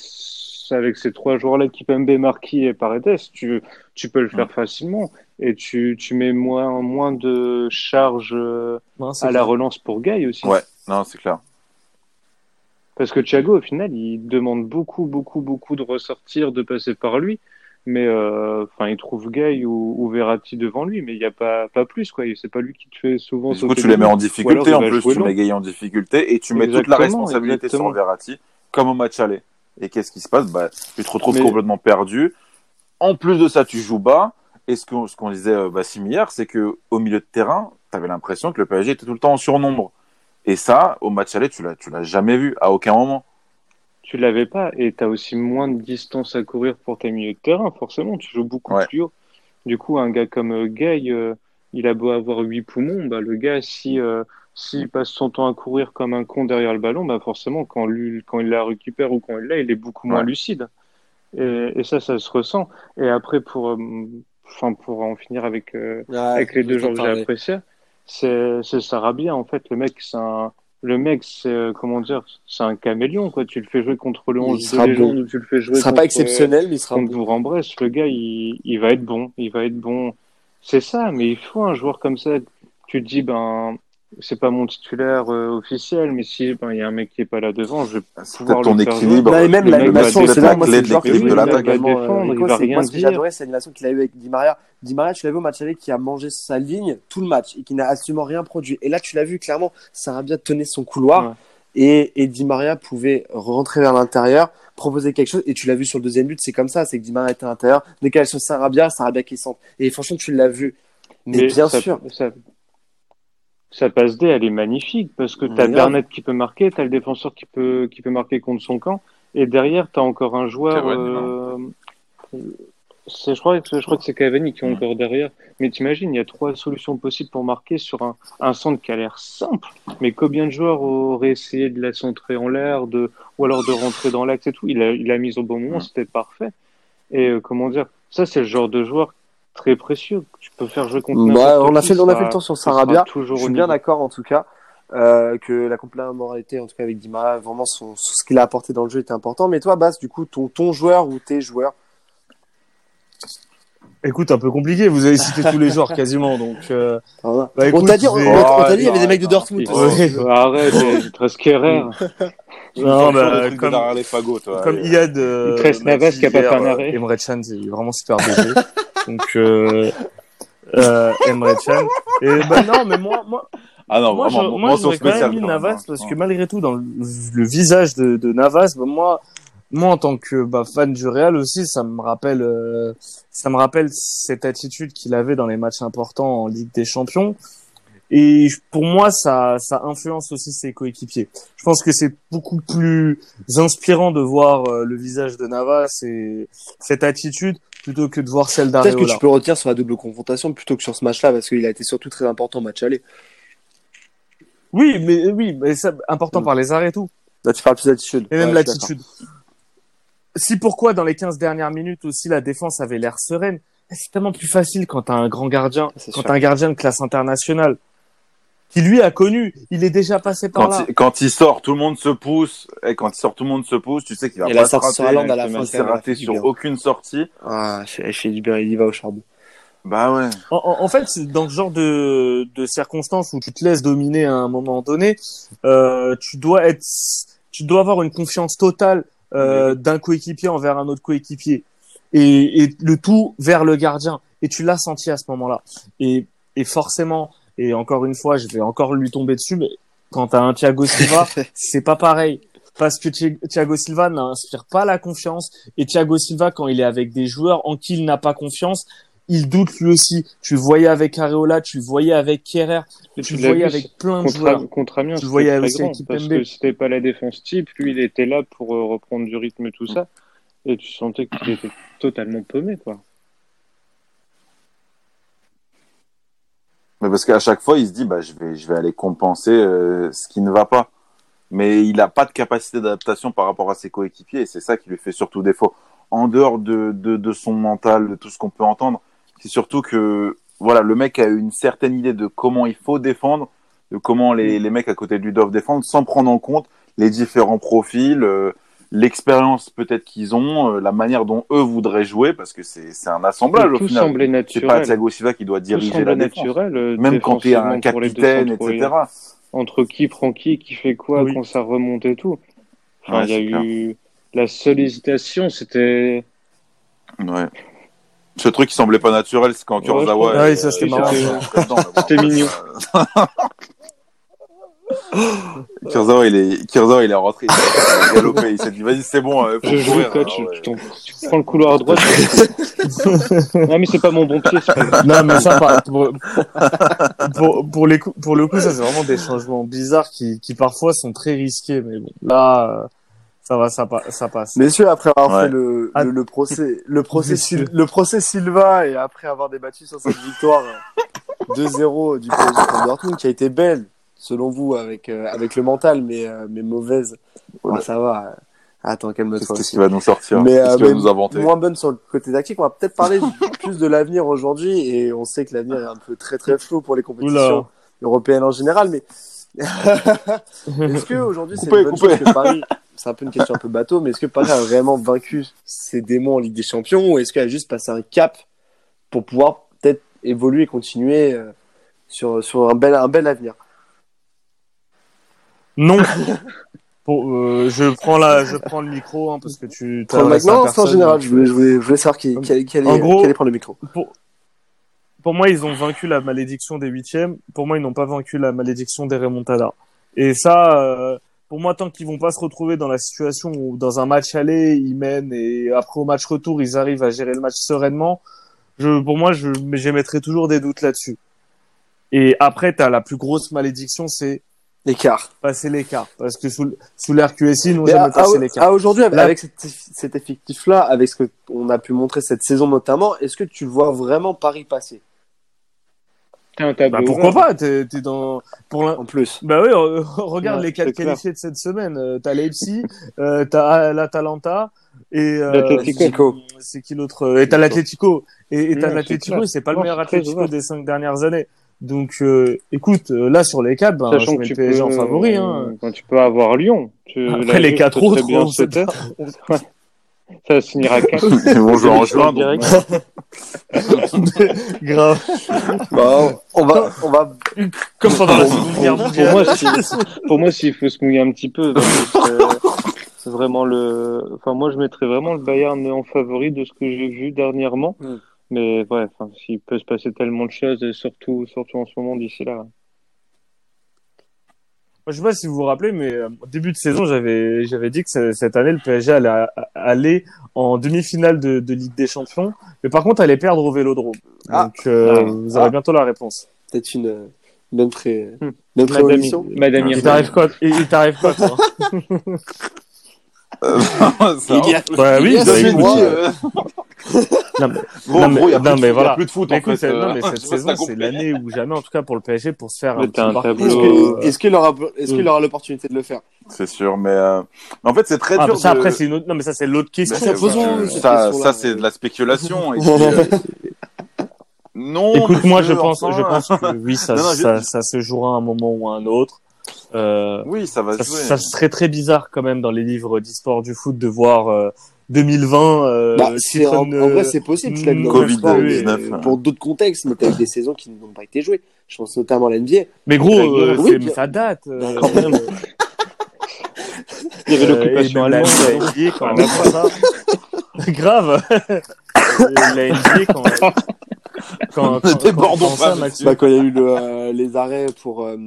avec ces trois joueurs-là, Kipembe, Marquis et Paredes, tu, tu peux le faire facilement et tu, tu mets moins, moins de charge euh, à la relance pour Guy aussi. Ouais, non, c'est clair. Parce que Thiago, au final, il demande beaucoup, beaucoup, beaucoup de ressortir, de passer par lui mais euh, enfin il trouve Gay ou, ou, Verratti devant lui mais il n'y a pas pas plus quoi. C'est pas lui qui te fait souvent du coup tu les mets en difficulté en plus tu mets Gay en difficulté et tu mets toute la responsabilité sur Verratti comme au match aller. Et qu'est-ce qui se passe? Bah tu te retrouves complètement perdu. En plus de ça tu joues bas. Et ce qu'on ce qu'on disait Bassim hier c'est que au milieu de terrain tu avais l'impression que le PSG était tout le temps en surnombre. Et ça au match aller tu l'as tu l'as jamais vu à aucun moment tu l'avais pas et tu as aussi moins de distance à courir pour tes milieux de terrain, forcément, tu joues beaucoup plus haut. Du coup, un gars comme euh, Gay, euh, il a beau avoir huit poumons, bah, le gars, si euh, s'il passe son temps à courir comme un con derrière le ballon, bah forcément, quand, lui, quand il la récupère ou quand il l'a, il est beaucoup moins lucide. Et, et, ça, ça se ressent. Et après, pour, euh, enfin, pour en finir avec, avec les deux gens que j'ai appréciés, c'est Sarabia, en fait. Le mec, c'est un le mec, c'est euh, comment dire, c'est un caméléon quoi. Tu le fais jouer contre le 11 de légende ou tu le fais jouer. Il sera pas exceptionnel, mais il sera contre en Brest. Le gars, il, il va être bon, il va être bon. C'est ça, mais il faut un joueur comme ça. Tu te dis ben c'est pas mon titulaire euh, officiel, mais si ben il y a un mec qui est pas là devant, je vais pouvoir ton équilibre. Là, et même l'animation, c'est là moi c'est le joueur de l'attaque. Va rien moi, ce que j'adorais, c'est l'animation qu'il a eu avec Di Maria. Di Maria, tu l'as vu au match aller qui a mangé sa ligne tout le match et qui n'a absolument rien produit. Et là, tu l'as vu clairement, Sarabia tenait son couloir et, et Di Maria pouvait rentrer vers l'intérieur, proposer quelque chose. Et tu l'as vu sur le deuxième but, c'est comme ça, c'est que Di Maria était à l'intérieur, décalé sur Sarabia, Sarabia qui centre. Et franchement, tu l'as vu. Mais, bien sûr sa passe D, elle est magnifique parce que tu as Bernat qui peut marquer, tu as le défenseur qui peut, qui peut marquer contre son camp, et derrière, tu as encore un joueur. Euh, je, crois, je crois que c'est Cavani qui est encore derrière. Mais t'imagines, il y a trois solutions possibles pour marquer sur un, un centre qui a l'air simple. Mais combien de joueurs auraient essayé de la centrer en l'air, de, ou alors de rentrer dans l'axe et tout? Il a, il a mis au bon moment, c'était parfait. Et euh, comment dire, ça, c'est le genre de joueur très précieux. Tu peux faire jouer contre. Ouais, on a fait, on a fait le temps sur Sarabia. Je suis bien d'accord en tout cas. Euh, que la complémentarité, en tout cas avec Dima, vraiment son, ce qu'il a apporté dans le jeu était important. Mais toi, Bas, du coup, ton, ton joueur ou tes joueurs? Écoute, un peu compliqué. Vous avez cité tous les joueurs quasiment, donc. Euh... bah, on t'a dit, on, on t'a dit, il y avait des mecs de Dortmund. Ouais. Arrête, il te reste Kerrer. Non, bah, comme, les fagots, toi. comme Iyad, euh, il te reste Navas qui a pas fait un arrêt. Emre Can, c'est vraiment super BG. donc, euh, euh, Emre Can. Et bah non, mais moi, moi. Ah non, moi, vraiment, je, moi, j'aurais quand même mis Navas hein. parce que malgré tout, dans le, le visage de, de Navas, bah, moi, moi en tant que bah, fan du Real aussi, ça me rappelle, euh, ça me rappelle cette attitude qu'il avait dans les matchs importants en Ligue des Champions. Et pour moi, ça, ça influence aussi ses coéquipiers. Je pense que c'est beaucoup plus inspirant de voir euh, le visage de Navas et cette attitude plutôt que de voir celle d'Areola. Peut-être que tu peux retenir sur la double confrontation plutôt que sur ce match-là parce qu'il a été surtout très important au match aller. Oui, mais oui, mais ça important Mm. par les arrêts et tout. Là, tu parles plus d'attitude. Et même Ouais, l'attitude. Si pourquoi dans les 15 dernières minutes aussi la défense avait l'air sereine, c'est tellement plus facile quand t'as un grand gardien, quand t'as un gardien de classe internationale qui lui a connu, il est déjà passé par Quand là. il, quand il sort, tout le monde se pousse. Et quand il sort, tout le monde se pousse. Tu sais qu'il va Et pas se rater. sur à la il s'est raté bien. aucune sortie. Ah, fais du il y va au charbon. Bah ouais. En, en- en fait, dans ce genre de, de circonstances où tu te laisses dominer à un moment donné, euh, tu dois être, tu dois avoir une confiance totale euh, d'un coéquipier envers un autre coéquipier, et, et le tout vers le gardien. Et tu l'as senti à ce moment-là. Et, et forcément, et encore une fois, je vais encore lui tomber dessus, mais quand t'as un Thiago Silva, c'est pas pareil. Parce que Thi- Thiago Silva n'inspire pas la confiance. Et Thiago Silva, quand il est avec des joueurs en qui il n'a pas confiance, il doute lui aussi. Tu le voyais avec Areola, tu le voyais avec Kerrer, tu le voyais avec plein de joueurs. Contre, contre Amiens, Tu c'était voyais avec grand, parce MB. que c'était pas la défense type. Lui, il était là pour euh, reprendre du rythme et tout ça. Et tu sentais qu'il était totalement paumé, quoi. Mais parce qu'à chaque fois, il se dit, bah, je vais, je vais aller compenser euh, ce qui ne va pas. Mais il n'a pas de capacité d'adaptation par rapport à ses coéquipiers et c'est ça qui lui fait surtout défaut. En dehors de, de, de son mental, de tout ce qu'on peut entendre, c'est surtout que voilà, le mec a une certaine idée de comment il faut défendre, de comment les, les mecs à côté de lui doivent défendre, sans prendre en compte les différents profils, euh, l'expérience peut-être qu'ils ont, euh, la manière dont eux voudraient jouer, parce que c'est c'est un assemblage au tout final. semblait C'est pas naturel. Thiago Silva qui doit diriger la défense. naturel. euh, Même quand tu es un les capitaine, etc. Entre qui prend qui, qui fait quoi, Oui. quand ça remonte et tout. Enfin, Ouais, il y a c'est clair. eu la seule hésitation, c'était Ouais. Ce truc qui semblait pas naturel, c'est quand Ouais, Kurzawa. crois. Ouais, ça, c'était marrant, C'était mignon. Kurzawa, il est, Kurzawa, il est rentré, il a galopé, il s'est dit, vas-y, c'est bon, euh, faut Je joue coach, Alors, ouais. tu, tu prends le couloir à droite. non mais c'est pas mon bon pied, pas. Non, mais ça, par- pour, pour, pour, les coups, pour le coup, ça, c'est vraiment des changements bizarres qui, qui parfois sont très risqués. Mais bon, là, euh, ça va, ça, pa- ça passe. Messieurs, après avoir Ouais. fait le, Ah, le, le procès, le procès. Sil- le procès Silva et après avoir débattu sur cette victoire euh, 2-0 du PSG contre Dortmund qui a été belle, selon vous, avec, euh, avec le mental, mais, euh, mais mauvaise. Ouais. Ah, ça va. Attends, calme-toi. Qu'est-ce aussi. qu'il va nous sortir? Mais, Qu'est-ce euh, qu'il va nous inventer? moins bonne sur le côté tactique. On va peut-être parler plus de l'avenir aujourd'hui et on sait que l'avenir est un peu très très flou pour les compétitions Oula. européennes en général. Mais est-ce que aujourd'hui c'est une bonne chose que Paris, c'est un peu une question un peu bateau, mais est-ce que Paris a vraiment vaincu ses démons en Ligue des Champions ou est-ce qu'elle a juste passé un cap pour pouvoir peut-être évoluer et continuer euh, sur, sur un bel, un bel avenir? Non. Pour, euh, je prends la, je prends le micro hein, parce que tu. Prends Non, c'est en général. Je voulais, je voulais, je voulais savoir qui, qui, allait- qui allait, En gros- qui allait prendre le micro. pour, pour moi, ils ont vaincu la malédiction des huitièmes. Pour moi, ils n'ont pas vaincu la malédiction des remontadas. Et ça, euh, pour moi, tant qu'ils vont pas se retrouver dans la situation où dans un match aller, ils mènent et après au match retour, ils arrivent à gérer le match sereinement, je, pour moi, je, j'émettrai toujours des doutes là-dessus. Et après, t'as la plus grosse malédiction, c'est L'écart. passer l'écart. Parce que sous, sous l'RQSI, ils n'ont à, jamais passé l'écart. aujourd'hui, avec, cet, cet effectif-là, avec ce qu'on a pu montrer cette saison notamment, est-ce que tu vois vraiment Paris passer? Bah, pourquoi pas T'es es dans pour en plus. Bah oui, regarde les quatre qualifiés de cette semaine. Euh, t'as Leipzig, euh, t'as l'Atalanta et euh, c'est qui l'autre Et t'as l'Atletico et t'as l'Atletico. C'est pas le meilleur Atletico des cinq dernières années. Donc, euh, écoute, euh, là sur les quatre, ben, je mets le PSG en favori. Hein. Quand tu peux avoir Lyon. Tu, Après les quatre autres, bien Ça finira 4. Ils vont jouer en juin direct. Grave. Bon, on va, on va. Comme pendant la Seconde Guerre mondiale. Pour moi, si, pour moi, s'il faut se mouiller un petit peu, c'est vraiment le. Enfin, moi, je mettrais vraiment le Bayern en favori de ce que j'ai vu dernièrement. Mais ouais, s'il peut se passer tellement de choses, et surtout, surtout en ce moment d'ici là. Moi, je sais pas si vous vous rappelez, mais euh, au début de saison, j'avais j'avais dit que cette année, le PSG allait aller en demi-finale de, de, Ligue des Champions, mais par contre, allait perdre au Vélodrome. Ah. Donc, euh, ah. vous aurez ah. bientôt la réponse. Peut-être une bonne pré... Hmm. Madame, Il t'arrive quoi Il t'arrive quoi toi non mais, bon, non, mais, a non, mais voilà. plus de foot, en fait. Cette, non, mais cette saison, c'est l'année où jamais, en tout cas pour le PSG, pour se faire un, un tableau. Est-ce qu'il aura, est-ce qu'il aura l'opportunité de le faire? C'est sûr, mais, euh... mais en fait, c'est très ah, dur. Ça, de... après, c'est une autre... non, mais ça, c'est l'autre question. ça, ça, ça c'est de la spéculation. et puis, euh... Non. Écoute-moi, je pense, je pense que oui, ça, non, non, ça, je... ça se jouera à un moment ou à un autre. Euh, oui, ça va ça, jouer. Ça serait très bizarre quand même dans les livres d'histoire du foot de voir euh, 2020. Euh, bah, en, en, vrai, c'est possible. Covid-19. Pour d'autres contextes, mais t'as eu des saisons qui n'ont pas été jouées. Je pense notamment à l'NBA. Mais gros, euh, oui, bien... ça date. Euh, quand même. Il y avait l'occupation. La NBA, quand même. ça. Grave. la NBA, quand quand, quand, quand, quand, ça, bah, quand il y a eu le, euh, les arrêts pour euh,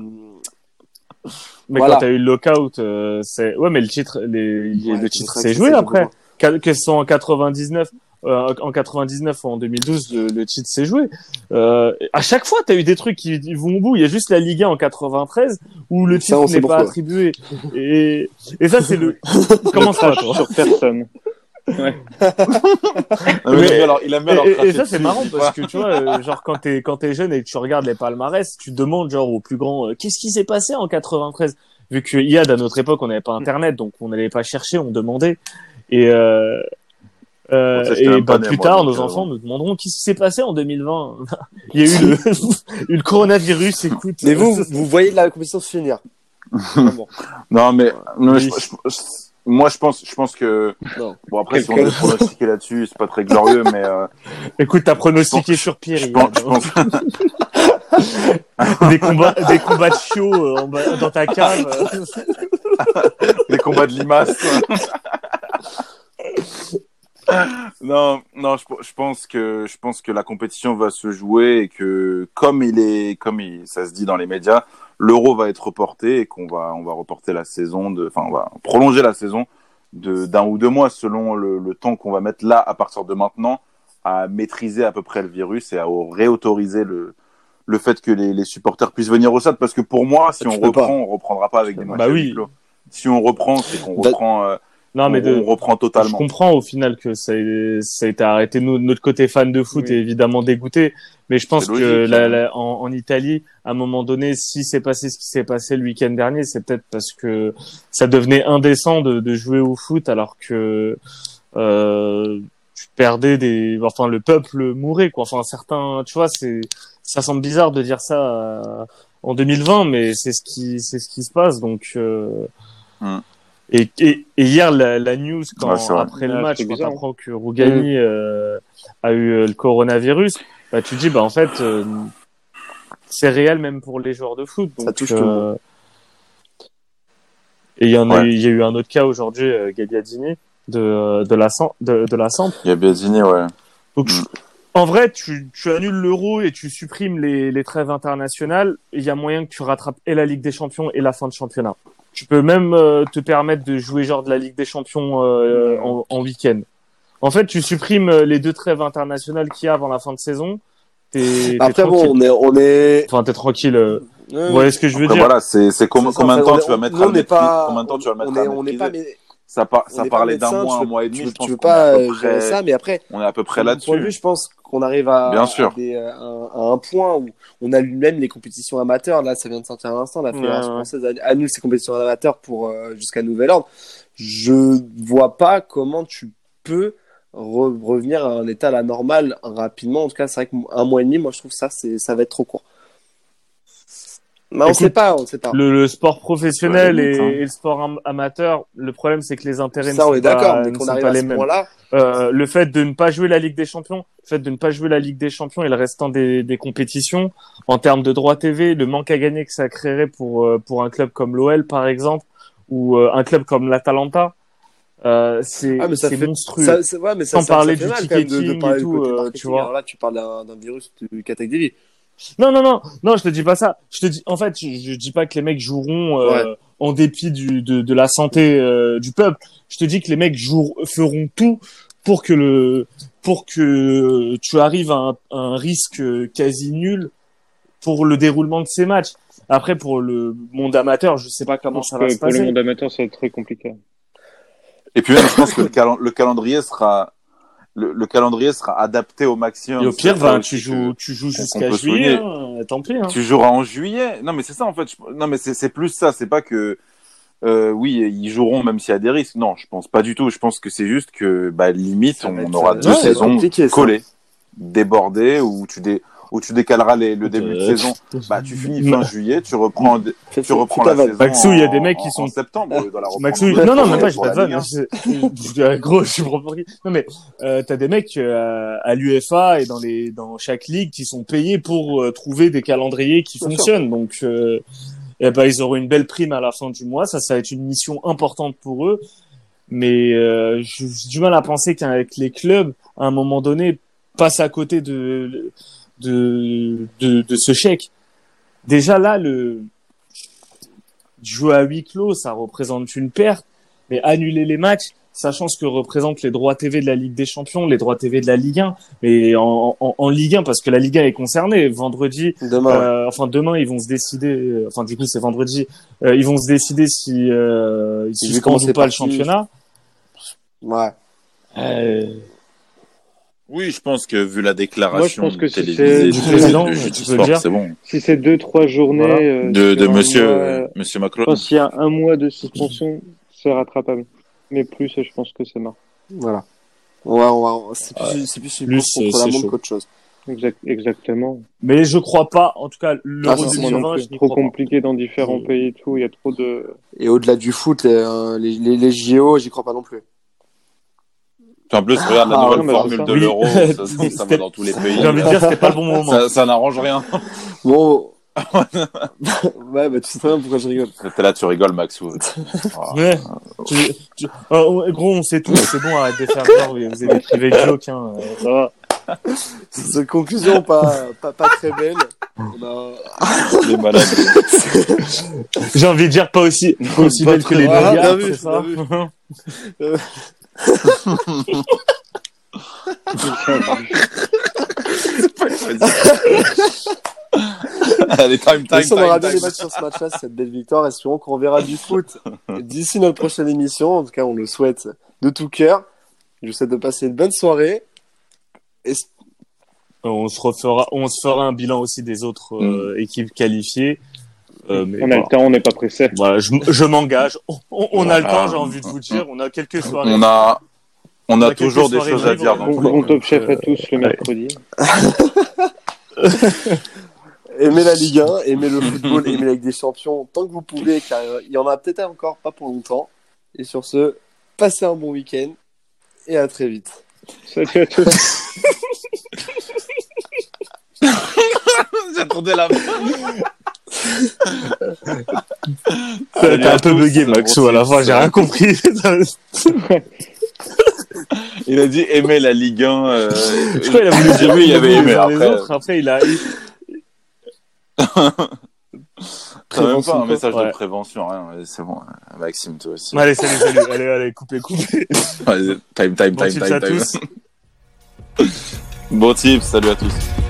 mais voilà. quand t'as eu le lockout, euh, c'est ouais, mais le titre, les... ouais, le titre s'est joué après. Que ce soit en 99, euh, en 99 ou en 2012, le, le titre s'est joué. Euh, à chaque fois, t'as eu des trucs qui vont au bout. Il y a juste la Ligue 1 en 93 où le titre n'est pas attribué. Et, et ça, c'est le. Comment ça, toi Sur personne. Ouais. mais, alors, il a mis alors et, et, ça c'est marrant parce que tu vois, euh, genre quand t'es quand t'es jeune et que tu regardes les palmarès, tu demandes genre au plus grand, euh, qu'est-ce qui s'est passé en 93 Vu que IAD à notre époque on n'avait pas internet, donc on n'allait pas chercher, on demandait. Et euh, euh, et bah, plus tard, nos enfants nous demanderont qu'est-ce qui s'est passé en 2020. Il y a eu le, le coronavirus. Écoute. Mais vous, vous voyez la compétition se finir. non, mais, mais je, je, moi, je pense, je pense que. Non. Bon, après, si on veut pronostiquer là-dessus, c'est pas très glorieux, mais. Euh... Écoute, t'as pronostiqué pense, sur Pierre. Je pense. Je pense... des combats, des combats de chiots euh, dans ta cave. des combats de limaces. non, non, je, je, pense que je pense que la compétition va se jouer et que comme il est, comme il, ça se dit dans les médias, l'euro va être reporté et qu'on va, on va reporter la saison de, enfin, on va prolonger la saison de d'un ou deux mois selon le, le temps qu'on va mettre là à partir de maintenant à maîtriser à peu près le virus et à réautoriser le le fait que les, les supporters puissent venir au stade. Parce que pour moi si on reprend on reprendra pas avec des matchs bah oui. si on reprend c'est qu'on bah, reprend euh, non, mais on, on, reprend totalement. Je comprends au final que ça, ça a été arrêté. Nous, notre côté fan de foot oui. est évidemment dégoûté, mais je pense que la, la, en, en, Italie, à un moment donné, si c'est passé ce qui s'est passé le week-end dernier, c'est peut-être parce que ça devenait indécent de, de jouer au foot alors que euh, tu perdais des, enfin le peuple mourait quoi. Enfin certains, tu vois, c'est, ça semble bizarre de dire ça euh, en 2020, mais c'est ce qui, c'est ce qui se passe. Donc euh, hum. Et, et, et, hier, la, la news, quand, ouais, après le match, quand apprends que Rougani euh, a eu euh, le coronavirus, bah, tu dis, bah, en fait, euh, c'est réel même pour les joueurs de foot. Donc, Ça touche tout le monde. Et il y en a, eu, il y a eu un autre cas aujourd'hui, euh, Gagliardini, de, de la, de, de la. Gagliardini, ouais. Donc, mm. En vrai, tu, tu annules l'euro et tu supprimes les, les trêves internationales. Il y a moyen que tu rattrapes et la Ligue des Champions et la fin de championnat. Tu peux même euh, te permettre de jouer genre de la Ligue des Champions euh, en, en week-end. En fait, tu supprimes euh, les deux trêves internationales qu'il y a avant la fin de saison. Es, Après, bon, on est, on est. Enfin, t'es tranquille. Euh... Vous voyez ce que je veux Après, dire Voilà, c'est c'est combien de temps tu vas mettre à pas... Combien de temps tu vas mettre on est, on est pas, mais... Ça, par... ça parlait d'un mois, un mois et demi. Tu, tu veux pas gérer ça, mais après. On est à peu près là-dessus. je pense qu'on arrive à, Bien sûr. À, un, point où on a même les compétitions amateurs. Là, ça vient de sortir à l'instant. La Fédération française annule ses compétitions amateurs pour jusqu'à nouvel ordre. Je vois pas comment tu peux revenir à un état à la normale rapidement. En tout cas, c'est vrai qu'un mois et demi, moi, je trouve ça, c'est, ça va être trop court. Mais on sait pas, on sait pas. Le, sport professionnel et, hein. le sport amateur, le problème c'est que les intérêts ça, ne sont on est d'accord, mais qu'on arrive à ce point-là. Euh, le fait de ne pas jouer la Ligue des Champions, le fait de ne pas jouer la Ligue des Champions et le restant des, des compétitions, en termes de droits TV, le manque à gagner que ça créerait pour euh, pour un club comme l'OL par exemple ou euh, un club comme l'Atalanta, euh, c'est ah, monstrueux. Ça, ouais, mais ça, Sans parler du ticketing et tout, euh, tu vois. là, tu parles d'un virus du Categori. Non, non, non, non, je te dis pas ça. Je te dis, en fait, je, je dis pas que les mecs joueront euh, en dépit du, de, de la santé euh, du peuple. Je te dis que les mecs joueront, feront tout pour que le, pour que tu arrives à un, un risque quasi nul pour le déroulement de ces matchs. Après, pour le monde amateur, je sais pas comment ça va se passer. Pour le monde amateur, ça va être très compliqué. Et puis même, je pense que le, calendrier sera le, calendrier sera adapté au maximum. Et au pire, ben, tu joues, tu joues jusqu'à juillet, hein, tant pis. Hein. Tu joueras en juillet. Non, mais c'est ça en fait. Non, mais c'est plus ça. C'est pas que euh, oui, ils joueront même s'il y a des risques. Non, je pense pas du tout. Je pense que c'est juste que bah, limite, on, aura deux saisons collées, débordées où tu dé où tu décaleras les, le début de euh, saison, bah tu finis fin juillet, tu reprends, tu reprends la saison. Maxou, il y a des mecs qui sont en septembre dans la Maxou, non non, même pas, j'ai pas de vanne. Gros, je suis Non mais euh, t'as des mecs euh, à l'UFA et dans les dans chaque ligue qui sont payés pour euh, trouver des calendriers qui fonctionnent. Donc euh, eh ben, ils auront une belle prime à la fin du mois. Ça, ça va être une mission importante pour eux. Mais euh, j'ai du mal à penser qu'avec les clubs, à un moment donné, passent à côté de de, de, de ce chèque. Déjà là, le jouer à huis clos, ça représente une perte, mais annuler les matchs, sachant ce que représentent les droits TV de la Ligue des Champions, les droits TV de la Ligue 1, mais en, en, en Ligue 1 parce que la Ligue 1 est concernée. Vendredi, demain, euh, enfin demain, ils vont se décider. Euh, enfin du coup, c'est vendredi. Euh, ils vont se décider si euh, ils suspendent ou pas le championnat. Ouais. Euh, oui, je pense que vu la déclaration Moi, je pense que si c'est du président, c'est bon. Si c'est deux trois journées euh, de, de Monsieur euh, Monsieur Macron. S'il y a un mois de suspension, c'est rattrapable. Mais plus, je pense que c'est mort. Voilà. Ouais, on va, c'est plus, c'est plus, plus contre la montre qu'autre chose. Exact, exactement. Mais je crois pas, en tout cas, le ah, c'est trop compliqué dans différents pays et tout. Il y a trop de. Et au-delà du foot, les, euh, les, les, les JO, j'y crois pas non plus. En plus, regarde la ah, nouvelle formule de l'euro, ça, ça, ça, va dans tous les pays. J'ai envie de dire, c'était pas le bon moment. Ça, ça n'arrange rien. Bon. ouais, bah tu sais très bien pourquoi je rigole. T'es là, tu rigoles, Max. Ouais. tu, tu... Oh, gros, on sait tous, c'est bon, arrête de faire peur, vous avez des privés de joke, hein, ça va. C'est une conclusion pas, pas, pas très belle. On Les malades. J'ai envie de dire pas aussi, pas aussi belle que les ça Allez, time, time, on aura bien les matchs sur ce match-là, cette belle victoire. Espérons qu'on verra du foot d'ici notre prochaine émission. En tout cas, on le souhaite de tout cœur. Je vous souhaite de passer une bonne soirée. On se refera, on se fera un bilan aussi des autres euh, mm. équipes qualifiées. Euh, mais on a le temps, on n'est pas pressé. Voilà, je, je m'engage. On, on a le temps, j'ai envie de vous dire. On a quelques soirées. On a, on a, toujours des choses à dire. Bon, bon top chef à tous le mercredi. aimez la Ligue 1, aimez le football, aimez la Ligue des Champions tant que vous pouvez, car il y en a peut-être encore pas pour longtemps. Et sur ce, passez un bon week-end et à très vite. Salut à tous. J'attendais la T'as un peu bugué, Maxou, à la fin, j'ai rien compris. il a dit aimer la Ligue 1. Euh... Je crois qu'il a voulu dire oui, il avait aimé. Après... Autres. après, il a. même pas un message de prévention, rien. C'est bon, Maxime, toi aussi. Allez, salut, salut. Allez, allez, coupez, coupez. time, time, time, time, time. Bon tips, salut à tous.